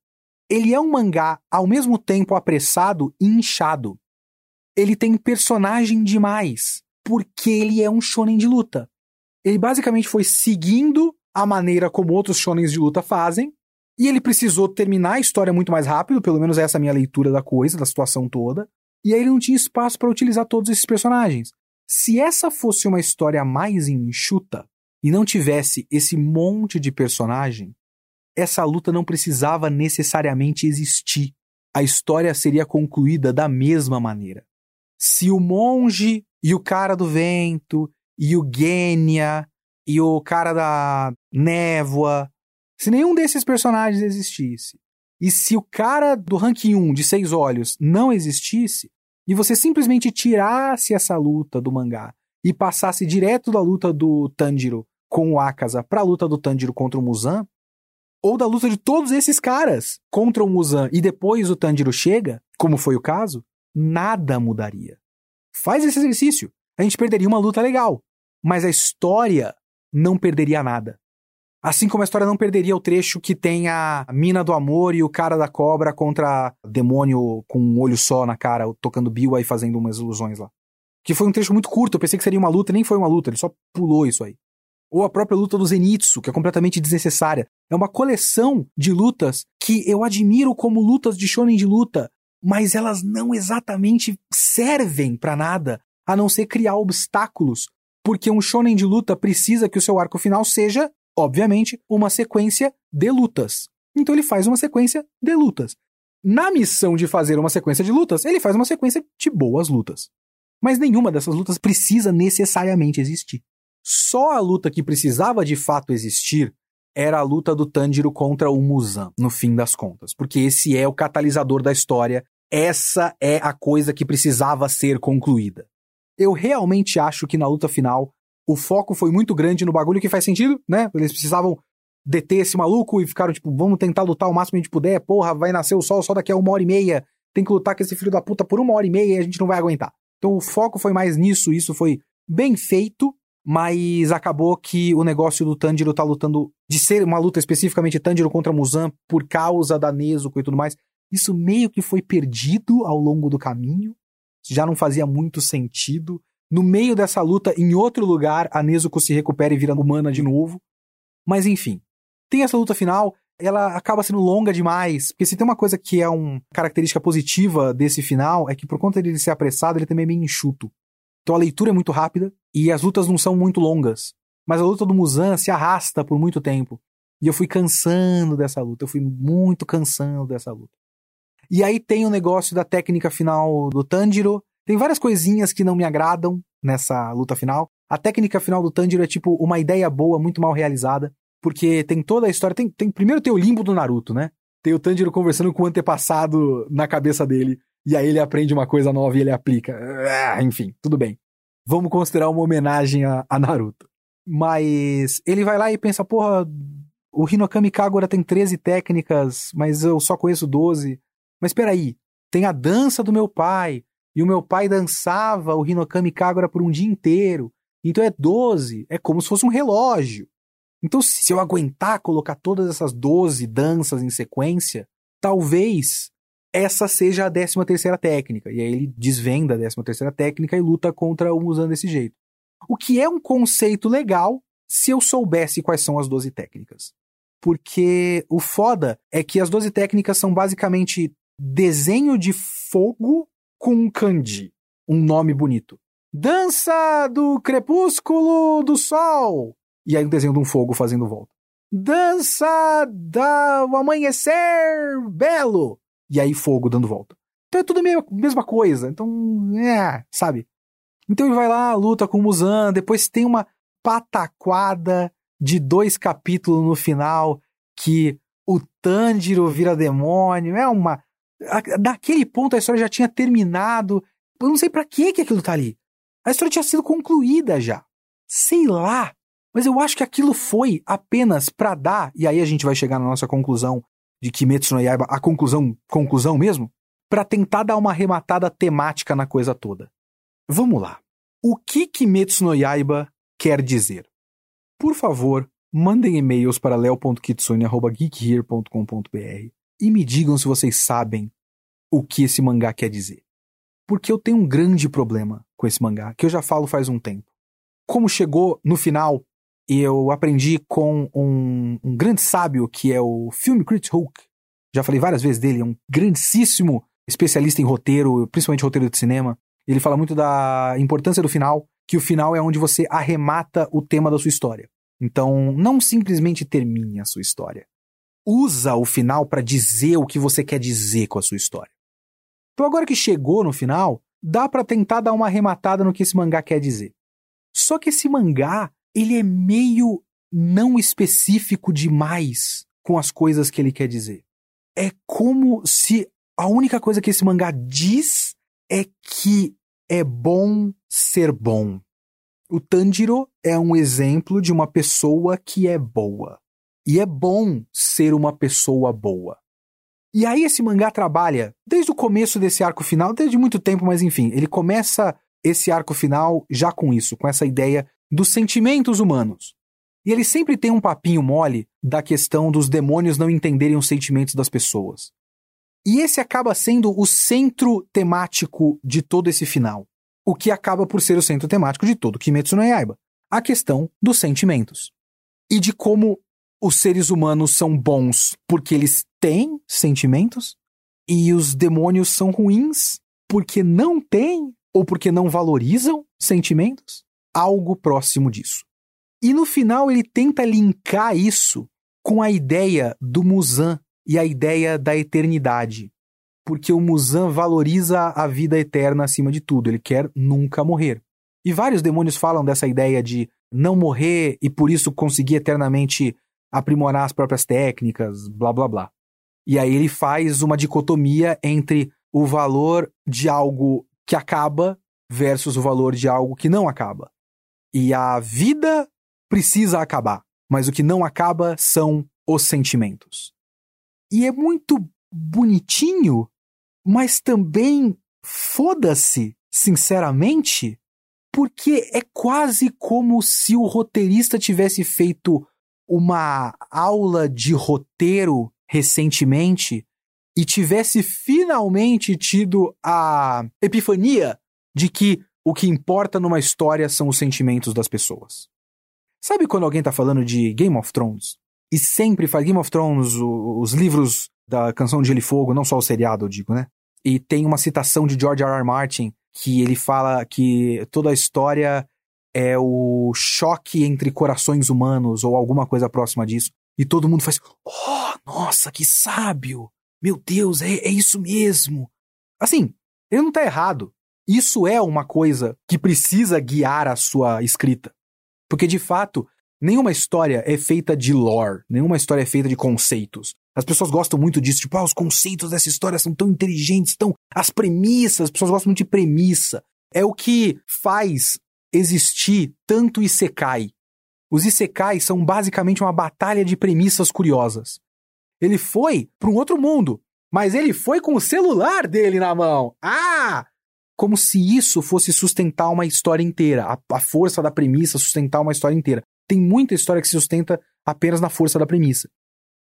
ele é um mangá ao mesmo tempo apressado e inchado ele tem personagem demais, porque ele é um shonen de luta. Ele basicamente foi seguindo a maneira como outros shonens de luta fazem, e ele precisou terminar a história muito mais rápido, pelo menos essa é a minha leitura da coisa, da situação toda, e aí ele não tinha espaço para utilizar todos esses personagens. Se essa fosse uma história mais enxuta e não tivesse esse monte de personagem, essa luta não precisava necessariamente existir. A história seria concluída da mesma maneira se o monge e o cara do vento e o Gênia e o cara da névoa, se nenhum desses personagens existisse, e se o cara do ranking 1 de seis olhos não existisse, e você simplesmente tirasse essa luta do mangá e passasse direto da luta do Tanjiro com o Akaza para a luta do Tanjiro contra o Muzan, ou da luta de todos esses caras contra o Muzan e depois o Tanjiro chega, como foi o caso, nada mudaria. Faz esse exercício. A gente perderia uma luta legal, mas a história não perderia nada. Assim como a história não perderia o trecho que tem a mina do amor e o cara da cobra contra demônio com um olho só na cara, tocando Biwa e fazendo umas ilusões lá. Que foi um trecho muito curto, eu pensei que seria uma luta, nem foi uma luta, ele só pulou isso aí. Ou a própria luta do Zenitsu, que é completamente desnecessária. É uma coleção de lutas que eu admiro como lutas de shonen de luta, mas elas não exatamente servem para nada, a não ser criar obstáculos, porque um shonen de luta precisa que o seu arco final seja, obviamente, uma sequência de lutas. Então ele faz uma sequência de lutas. Na missão de fazer uma sequência de lutas, ele faz uma sequência de boas lutas. Mas nenhuma dessas lutas precisa necessariamente existir. Só a luta que precisava de fato existir era a luta do Tanjiro contra o Muzan, no fim das contas, porque esse é o catalisador da história, essa é a coisa que precisava ser concluída. Eu realmente acho que na luta final o foco foi muito grande no bagulho que faz sentido, né? Eles precisavam deter esse maluco e ficaram tipo, vamos tentar lutar o máximo que a gente puder, porra, vai nascer o sol só daqui a uma hora e meia, tem que lutar com esse filho da puta por uma hora e meia e a gente não vai aguentar. Então o foco foi mais nisso, isso foi bem feito, mas acabou que o negócio do Tanjiro tá lutando, de ser uma luta especificamente Tanjiro contra Muzan por causa da Nezuko e tudo mais, isso meio que foi perdido ao longo do caminho, já não fazia muito sentido. No meio dessa luta, em outro lugar, a Nezuko se recupera e vira humana de novo. Mas enfim, tem essa luta final, ela acaba sendo longa demais, porque se tem uma coisa que é uma característica positiva desse final, é que por conta dele ser apressado, ele também é meio enxuto. Então a leitura é muito rápida e as lutas não são muito longas. Mas a luta do Muzan se arrasta por muito tempo. E eu fui cansando dessa luta, eu fui muito cansando dessa luta. E aí tem o negócio da técnica final do Tanjiro. Tem várias coisinhas que não me agradam nessa luta final. A técnica final do Tanjiro é tipo uma ideia boa, muito mal realizada. Porque tem toda a história. Tem, tem primeiro tem o limbo do Naruto, né? Tem o Tanjiro conversando com o antepassado na cabeça dele. E aí ele aprende uma coisa nova e ele aplica. Ah, enfim, tudo bem. Vamos considerar uma homenagem a, a Naruto. Mas ele vai lá e pensa, porra, o Hinokami Kagura tem 13 técnicas, mas eu só conheço 12. Mas peraí, tem a dança do meu pai, e o meu pai dançava o Hinokami Kagura por um dia inteiro. Então é 12, é como se fosse um relógio. Então, se eu aguentar colocar todas essas 12 danças em sequência, talvez essa seja a 13 terceira técnica. E aí ele desvenda a 13 terceira técnica e luta contra o Musan desse jeito. O que é um conceito legal se eu soubesse quais são as 12 técnicas. Porque o foda é que as 12 técnicas são basicamente desenho de fogo com kanji, um nome bonito. Dança do crepúsculo do sol. E aí um desenho de um fogo fazendo volta. Dança do amanhecer belo. E aí fogo dando volta. Então é tudo a mesma coisa. Então, é, sabe? Então ele vai lá, luta com o Muzan, depois tem uma pataquada de dois capítulos no final que o Tanjiro vira demônio. É uma. Daquele ponto a história já tinha terminado. Eu não sei para que aquilo tá ali. A história tinha sido concluída já. Sei lá. Mas eu acho que aquilo foi apenas para dar, e aí a gente vai chegar na nossa conclusão de Kimetsu no Yaiba, a conclusão, conclusão mesmo, para tentar dar uma arrematada temática na coisa toda. Vamos lá. O que Kimetsu no Yaiba quer dizer? Por favor, mandem e-mails para leo.kitsune.geekhere.com.br e me digam se vocês sabem o que esse mangá quer dizer. Porque eu tenho um grande problema com esse mangá, que eu já falo faz um tempo. Como chegou no final eu aprendi com um, um grande sábio que é o Film Crit Hook. Já falei várias vezes dele, é um grandíssimo especialista em roteiro, principalmente roteiro de cinema. Ele fala muito da importância do final, que o final é onde você arremata o tema da sua história. Então, não simplesmente termine a sua história. Usa o final para dizer o que você quer dizer com a sua história. Então, agora que chegou no final, dá para tentar dar uma arrematada no que esse mangá quer dizer. Só que esse mangá, ele é meio não específico demais com as coisas que ele quer dizer. É como se a única coisa que esse mangá diz é que é bom ser bom. O Tanjiro é um exemplo de uma pessoa que é boa. E é bom ser uma pessoa boa. E aí esse mangá trabalha desde o começo desse arco final, desde muito tempo, mas enfim, ele começa esse arco final já com isso, com essa ideia dos sentimentos humanos. E ele sempre tem um papinho mole da questão dos demônios não entenderem os sentimentos das pessoas. E esse acaba sendo o centro temático de todo esse final. O que acaba por ser o centro temático de todo Kimetsu no Yaiba. A questão dos sentimentos. E de como os seres humanos são bons porque eles têm sentimentos e os demônios são ruins porque não têm ou porque não valorizam sentimentos algo próximo disso. E no final ele tenta linkar isso com a ideia do Muzan e a ideia da eternidade. Porque o Muzan valoriza a vida eterna acima de tudo, ele quer nunca morrer. E vários demônios falam dessa ideia de não morrer e por isso conseguir eternamente aprimorar as próprias técnicas, blá blá blá. E aí ele faz uma dicotomia entre o valor de algo que acaba versus o valor de algo que não acaba. E a vida precisa acabar, mas o que não acaba são os sentimentos. E é muito bonitinho, mas também foda-se, sinceramente, porque é quase como se o roteirista tivesse feito uma aula de roteiro recentemente e tivesse finalmente tido a epifania de que o que importa numa história são os sentimentos das pessoas. Sabe quando alguém tá falando de Game of Thrones? E sempre faz Game of Thrones, os livros da Canção de Gelo e Fogo, não só o seriado, eu digo, né? E tem uma citação de George R. R. Martin que ele fala que toda a história é o choque entre corações humanos ou alguma coisa próxima disso. E todo mundo faz, oh, nossa, que sábio! Meu Deus, é, é isso mesmo! Assim, ele não tá errado. Isso é uma coisa que precisa guiar a sua escrita. Porque, de fato, nenhuma história é feita de lore, nenhuma história é feita de conceitos. As pessoas gostam muito disso, tipo, ah, os conceitos dessa história são tão inteligentes, tão. As premissas, as pessoas gostam muito de premissa. É o que faz existir tanto Isekai. Os Isekai são basicamente uma batalha de premissas curiosas. Ele foi para um outro mundo, mas ele foi com o celular dele na mão. Ah! Como se isso fosse sustentar uma história inteira. A, a força da premissa sustentar uma história inteira. Tem muita história que se sustenta apenas na força da premissa.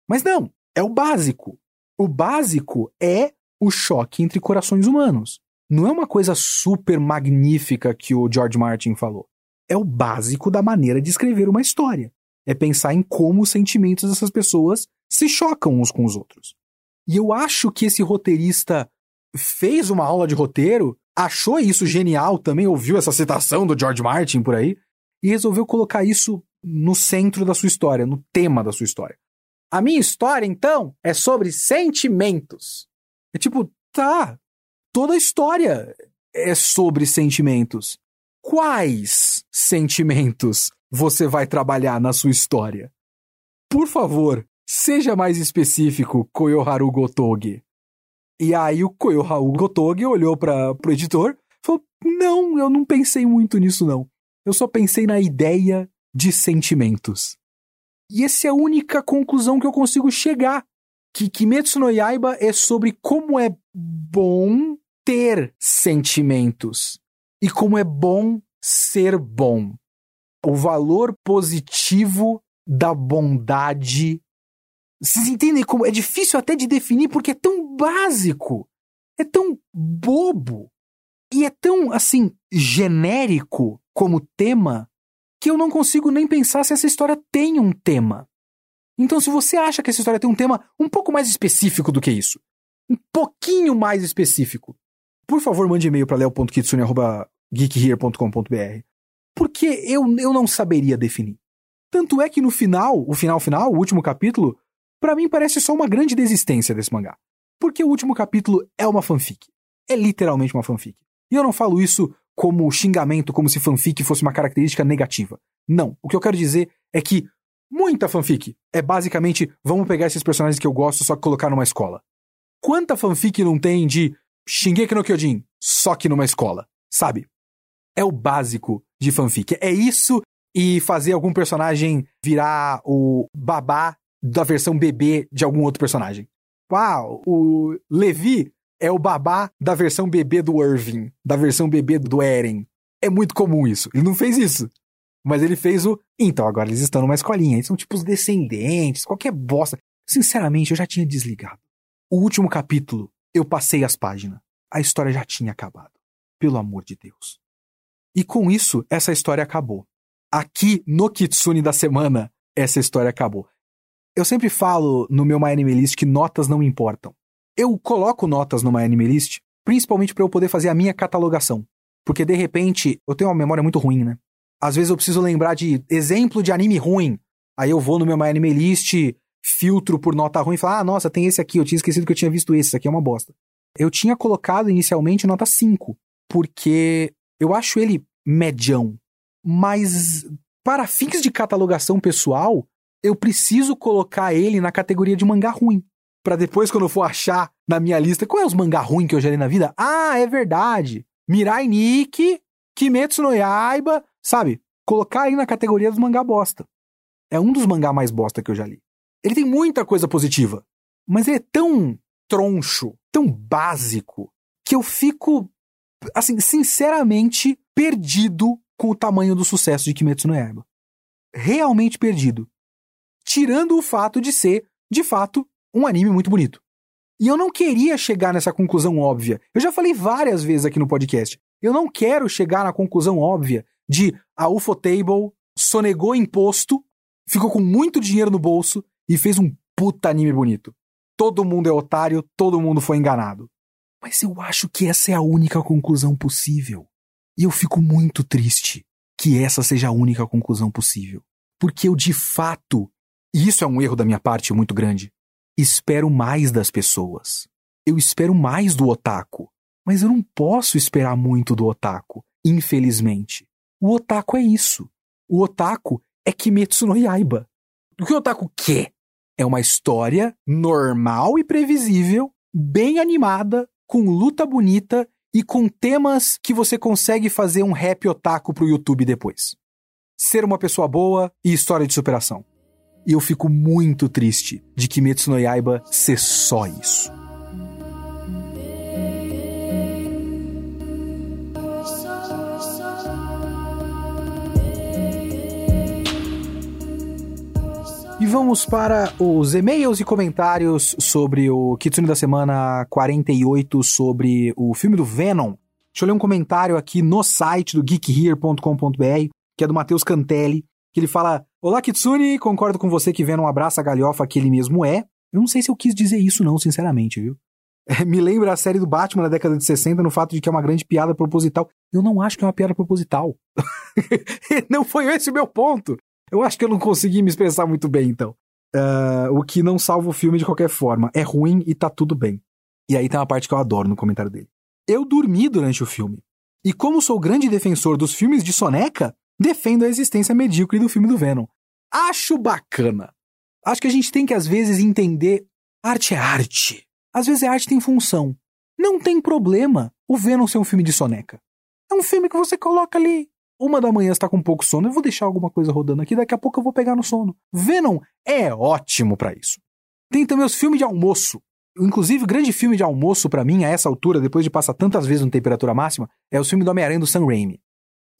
Mas não, é o básico. O básico é o choque entre corações humanos. Não é uma coisa super magnífica que o George Martin falou. É o básico da maneira de escrever uma história. É pensar em como os sentimentos dessas pessoas se chocam uns com os outros. E eu acho que esse roteirista fez uma aula de roteiro, achou isso genial também, ouviu essa citação do George Martin por aí, e resolveu colocar isso no centro da sua história, no tema da sua história. A minha história, então, é sobre sentimentos. É tipo, tá, toda a história é sobre sentimentos. Quais sentimentos você vai trabalhar na sua história? Por favor, seja mais específico, Koyoharu Gotoge. E aí o Koyoharu Gotoge olhou para o editor e falou: Não, eu não pensei muito nisso, não. Eu só pensei na ideia de sentimentos. E essa é a única conclusão que eu consigo chegar. Que Kimetsu no Yaiba é sobre como é bom ter sentimentos e como é bom ser bom. O valor positivo da bondade. Vocês entendem como é difícil até de definir porque é tão básico, é tão bobo e é tão assim genérico como tema que eu não consigo nem pensar se essa história tem um tema. Então, se você acha que essa história tem um tema um pouco mais específico do que isso, um pouquinho mais específico, por favor, mande e-mail para leo.kitsune.geekhere.com.br. Porque eu, eu não saberia definir. Tanto é que no final, o final final, o último capítulo, para mim parece só uma grande desistência desse mangá. Porque o último capítulo é uma fanfic. É literalmente uma fanfic. E eu não falo isso como xingamento, como se fanfic fosse uma característica negativa. Não. O que eu quero dizer é que muita fanfic é basicamente vamos pegar esses personagens que eu gosto só que colocar numa escola. Quanta fanfic não tem de Shingeki no Kyojin só que numa escola, sabe? É o básico de fanfic. É isso e fazer algum personagem virar o babá da versão bebê de algum outro personagem. Uau, o Levi é o babá da versão bebê do Irving, da versão bebê do Eren. É muito comum isso. Ele não fez isso. Mas ele fez o. Então, agora eles estão numa escolinha. Eles são tipo os descendentes, qualquer bosta. Sinceramente, eu já tinha desligado. O último capítulo, eu passei as páginas. A história já tinha acabado. Pelo amor de Deus. E com isso, essa história acabou. Aqui no Kitsune da semana, essa história acabou. Eu sempre falo no meu My Anime List que notas não importam. Eu coloco notas no My Anime List, principalmente para eu poder fazer a minha catalogação. Porque de repente, eu tenho uma memória muito ruim, né? Às vezes eu preciso lembrar de exemplo de anime ruim. Aí eu vou no meu My Anime List, filtro por nota ruim e falo: ah, nossa, tem esse aqui, eu tinha esquecido que eu tinha visto esse, esse aqui é uma bosta. Eu tinha colocado inicialmente nota 5, porque eu acho ele medião. Mas para fins de catalogação pessoal, eu preciso colocar ele na categoria de mangá ruim para depois, quando eu for achar na minha lista qual é os mangá ruim que eu já li na vida, ah, é verdade. Mirai Nikki, Kimetsu no Yaiba, sabe? Colocar aí na categoria dos mangá bosta. É um dos mangá mais bosta que eu já li. Ele tem muita coisa positiva, mas ele é tão troncho, tão básico, que eu fico, assim, sinceramente perdido com o tamanho do sucesso de Kimetsu no Yaiba. Realmente perdido. Tirando o fato de ser, de fato, um anime muito bonito. E eu não queria chegar nessa conclusão óbvia. Eu já falei várias vezes aqui no podcast. Eu não quero chegar na conclusão óbvia de a Ufotable sonegou imposto, ficou com muito dinheiro no bolso e fez um puta anime bonito. Todo mundo é otário, todo mundo foi enganado. Mas eu acho que essa é a única conclusão possível. E eu fico muito triste que essa seja a única conclusão possível. Porque eu de fato, e isso é um erro da minha parte muito grande, espero mais das pessoas. Eu espero mais do otaku. Mas eu não posso esperar muito do otaku, infelizmente. O otaku é isso. O otaku é Kimetsu no Yaiba. O que o otaku quer? É uma história normal e previsível, bem animada, com luta bonita e com temas que você consegue fazer um rap otaku pro YouTube depois. Ser uma pessoa boa e história de superação. E eu fico muito triste de Kimetsu no Yaiba ser só isso. E vamos para os e-mails e comentários sobre o Kitsune da semana 48 sobre o filme do Venom. Deixa eu ler um comentário aqui no site do geekhere.com.br, que é do Matheus Cantelli, que ele fala: Olá, Kitsune, concordo com você que Venom abraça a galhofa que ele mesmo é. Eu não sei se eu quis dizer isso, não, sinceramente, viu? É, me lembra a série do Batman da década de 60 no fato de que é uma grande piada proposital. Eu não acho que é uma piada proposital. não foi esse o meu ponto. Eu acho que eu não consegui me expressar muito bem, então. Uh, o que não salva o filme de qualquer forma. É ruim e tá tudo bem. E aí tem uma parte que eu adoro no comentário dele. Eu dormi durante o filme. E como sou grande defensor dos filmes de soneca, defendo a existência medíocre do filme do Venom. Acho bacana. Acho que a gente tem que, às vezes, entender arte é arte. Às vezes a arte tem função. Não tem problema o Venom ser um filme de soneca. É um filme que você coloca ali uma da manhã está com pouco sono, eu vou deixar alguma coisa rodando aqui, daqui a pouco eu vou pegar no sono. Venom é ótimo para isso. Tem também os filmes de almoço. Inclusive, o grande filme de almoço para mim, a essa altura, depois de passar tantas vezes no temperatura máxima, é o filme do Homem-Aranha do Sam Raimi.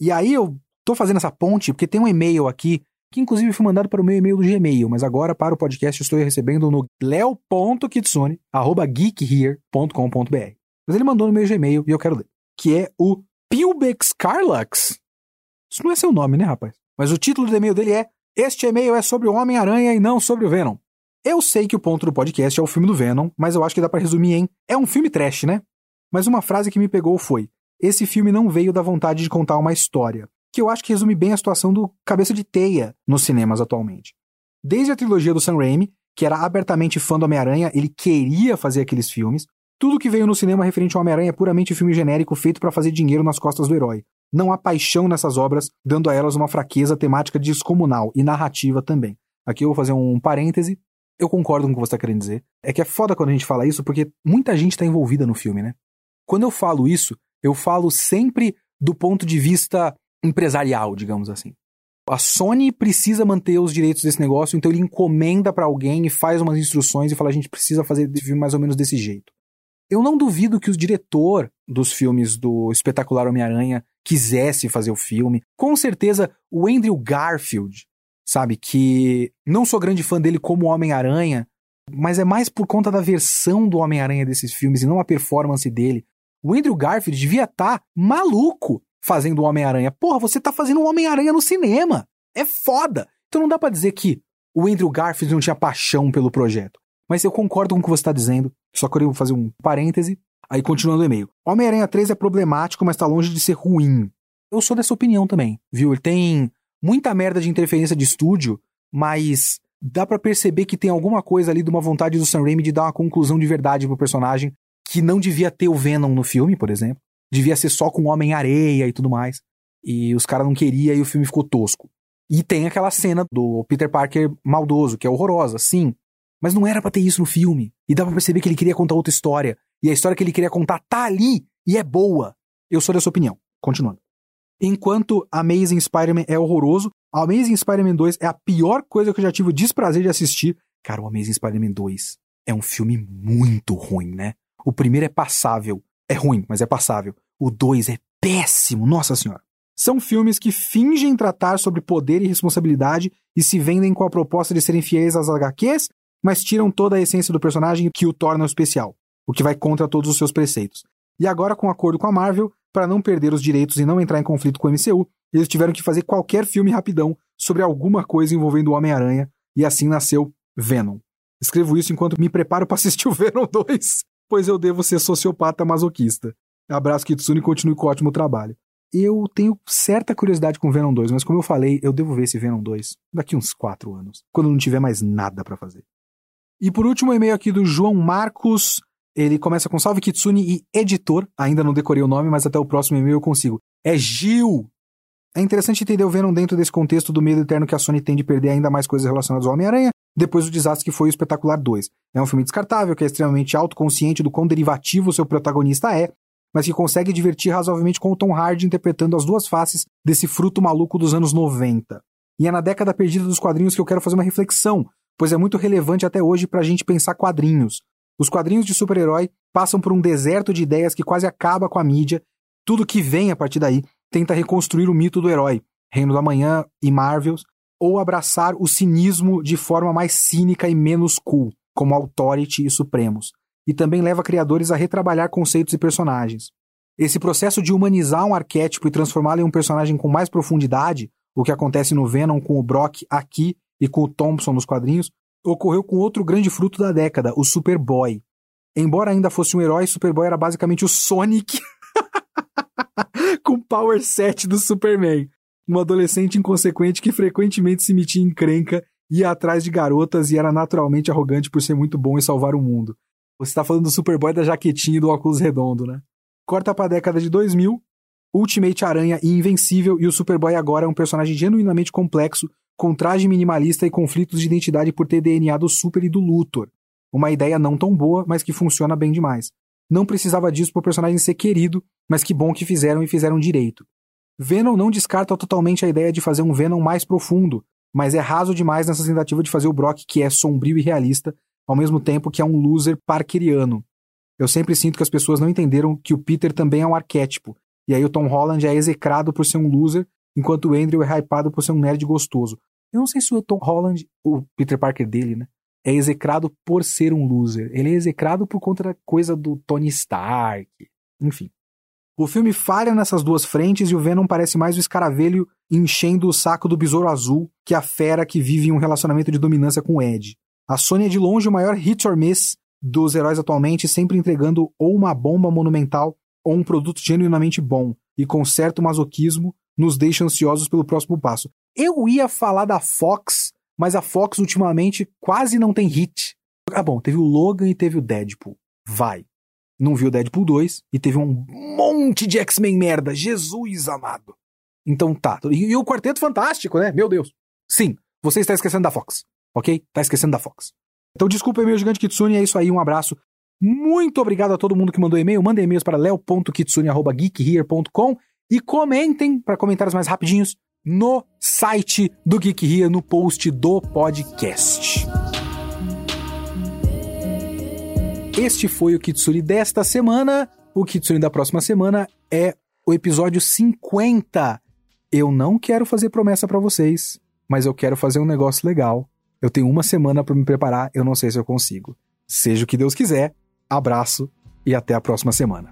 E aí eu tô fazendo essa ponte porque tem um e-mail aqui, que inclusive foi mandado para o meu e-mail do Gmail, mas agora para o podcast estou recebendo no leo.kitsune.geekhere.com.br. Mas ele mandou no meu Gmail e eu quero ler, que é o Pilbex Carlux. Isso não é seu nome, né, rapaz? Mas o título do e-mail dele é Este e-mail é sobre o Homem-Aranha e não sobre o Venom. Eu sei que o ponto do podcast é o filme do Venom, mas eu acho que dá para resumir em é um filme trash, né? Mas uma frase que me pegou foi: esse filme não veio da vontade de contar uma história, que eu acho que resume bem a situação do cabeça de teia nos cinemas atualmente. Desde a trilogia do Sam Raimi, que era abertamente fã do Homem-Aranha, ele queria fazer aqueles filmes. Tudo que veio no cinema referente ao Homem-Aranha é puramente filme genérico feito para fazer dinheiro nas costas do herói. Não há paixão nessas obras, dando a elas uma fraqueza temática descomunal e narrativa também. Aqui eu vou fazer um parêntese. Eu concordo com o que você está querendo dizer. É que é foda quando a gente fala isso, porque muita gente está envolvida no filme, né? Quando eu falo isso, eu falo sempre do ponto de vista empresarial, digamos assim. A Sony precisa manter os direitos desse negócio, então ele encomenda para alguém e faz umas instruções e fala: a gente precisa fazer esse filme mais ou menos desse jeito. Eu não duvido que o diretor dos filmes do espetacular Homem-Aranha quisesse fazer o filme. Com certeza, o Andrew Garfield, sabe, que não sou grande fã dele como Homem-Aranha, mas é mais por conta da versão do Homem-Aranha desses filmes e não a performance dele. O Andrew Garfield devia estar tá maluco fazendo o Homem-Aranha. Porra, você tá fazendo um Homem-Aranha no cinema. É foda. Então não dá para dizer que o Andrew Garfield não tinha paixão pelo projeto. Mas eu concordo com o que você está dizendo. Só queria fazer um parêntese. Aí continuando o e-mail. Homem-Aranha 3 é problemático, mas tá longe de ser ruim. Eu sou dessa opinião também, viu? Ele tem muita merda de interferência de estúdio, mas dá para perceber que tem alguma coisa ali de uma vontade do Sam Raimi de dar uma conclusão de verdade pro personagem que não devia ter o Venom no filme, por exemplo. Devia ser só com Homem-Areia e tudo mais. E os caras não queriam e o filme ficou tosco. E tem aquela cena do Peter Parker maldoso, que é horrorosa, sim. Mas não era para ter isso no filme. E dá pra perceber que ele queria contar outra história. E a história que ele queria contar tá ali e é boa. Eu sou dessa opinião. Continuando. Enquanto Amazing Spider-Man é horroroso, Amazing Spider-Man 2 é a pior coisa que eu já tive o desprazer de assistir. Cara, o Amazing Spider-Man 2 é um filme muito ruim, né? O primeiro é passável. É ruim, mas é passável. O 2 é péssimo, nossa senhora. São filmes que fingem tratar sobre poder e responsabilidade e se vendem com a proposta de serem fiéis às HQs, mas tiram toda a essência do personagem que o torna especial, o que vai contra todos os seus preceitos. E agora, com acordo com a Marvel, para não perder os direitos e não entrar em conflito com o MCU, eles tiveram que fazer qualquer filme rapidão sobre alguma coisa envolvendo o Homem-Aranha, e assim nasceu Venom. Escrevo isso enquanto me preparo para assistir o Venom 2, pois eu devo ser sociopata masoquista. Abraço Kitsune e continue com o ótimo trabalho. Eu tenho certa curiosidade com Venom 2, mas como eu falei, eu devo ver esse Venom 2 daqui uns 4 anos, quando não tiver mais nada para fazer. E por último, o e-mail aqui do João Marcos. Ele começa com salve Kitsune e editor. Ainda não decorei o nome, mas até o próximo e-mail eu consigo. É Gil! É interessante entender o Venom dentro desse contexto do medo eterno que a Sony tem de perder ainda mais coisas relacionadas ao Homem-Aranha depois do desastre que foi o Espetacular 2. É um filme descartável, que é extremamente autoconsciente do quão derivativo seu protagonista é, mas que consegue divertir razoavelmente com o Tom Hardy interpretando as duas faces desse fruto maluco dos anos 90. E é na década perdida dos quadrinhos que eu quero fazer uma reflexão, pois é muito relevante até hoje para a gente pensar quadrinhos. Os quadrinhos de super-herói passam por um deserto de ideias que quase acaba com a mídia. Tudo que vem a partir daí tenta reconstruir o mito do herói, Reino da Manhã e Marvels, ou abraçar o cinismo de forma mais cínica e menos cool, como Authority e Supremos, e também leva criadores a retrabalhar conceitos e personagens. Esse processo de humanizar um arquétipo e transformá-lo em um personagem com mais profundidade, o que acontece no Venom com o Brock aqui e com o Thompson nos quadrinhos, ocorreu com outro grande fruto da década, o Superboy. Embora ainda fosse um herói, Superboy era basicamente o Sonic com Power Set do Superman. Um adolescente inconsequente que frequentemente se metia em crenca, ia atrás de garotas e era naturalmente arrogante por ser muito bom em salvar o mundo. Você está falando do Superboy da jaquetinha e do óculos redondo, né? Corta para a década de 2000, Ultimate Aranha e Invencível, e o Superboy agora é um personagem genuinamente complexo, com traje minimalista e conflitos de identidade por ter DNA do Super e do Luthor. Uma ideia não tão boa, mas que funciona bem demais. Não precisava disso para o personagem ser querido, mas que bom que fizeram e fizeram direito. Venom não descarta totalmente a ideia de fazer um Venom mais profundo, mas é raso demais nessa tentativa de fazer o Brock que é sombrio e realista, ao mesmo tempo que é um loser parkeriano. Eu sempre sinto que as pessoas não entenderam que o Peter também é um arquétipo, e aí o Tom Holland é execrado por ser um loser, enquanto o Andrew é hypado por ser um nerd gostoso. Eu não sei se o Tom Holland, o Peter Parker dele, né, é execrado por ser um loser. Ele é execrado por conta da coisa do Tony Stark. Enfim. O filme falha nessas duas frentes e o Venom parece mais o escaravelho enchendo o saco do Besouro Azul que a fera que vive em um relacionamento de dominância com o Ed. A Sony é de longe o maior hit or miss dos heróis atualmente, sempre entregando ou uma bomba monumental ou um produto genuinamente bom, e com certo masoquismo nos deixa ansiosos pelo próximo passo. Eu ia falar da Fox, mas a Fox ultimamente quase não tem hit. Ah, bom, teve o Logan e teve o Deadpool. Vai não viu Deadpool 2 e teve um monte de X-Men merda. Jesus amado. Então tá. E, e, o Quarteto Fantástico, né? Meu Deus. Sim, você está esquecendo da Fox, ok? Tá esquecendo da Fox. Então desculpa meu gigante Kitsune, é isso aí, um abraço. Muito obrigado a todo mundo que mandou e-mail. Mandem e-mails para leo.kitsune.geekhere.com e comentem, para comentários mais rapidinhos, no site do Geek Here, no post do podcast. Este foi o Kitsune desta semana. O Kitsune da próxima semana é o episódio 50. Eu não quero fazer promessa para vocês, mas eu quero fazer um negócio legal. Eu tenho uma semana para me preparar, eu não sei se eu consigo. Seja o que Deus quiser. Abraço e até a próxima semana.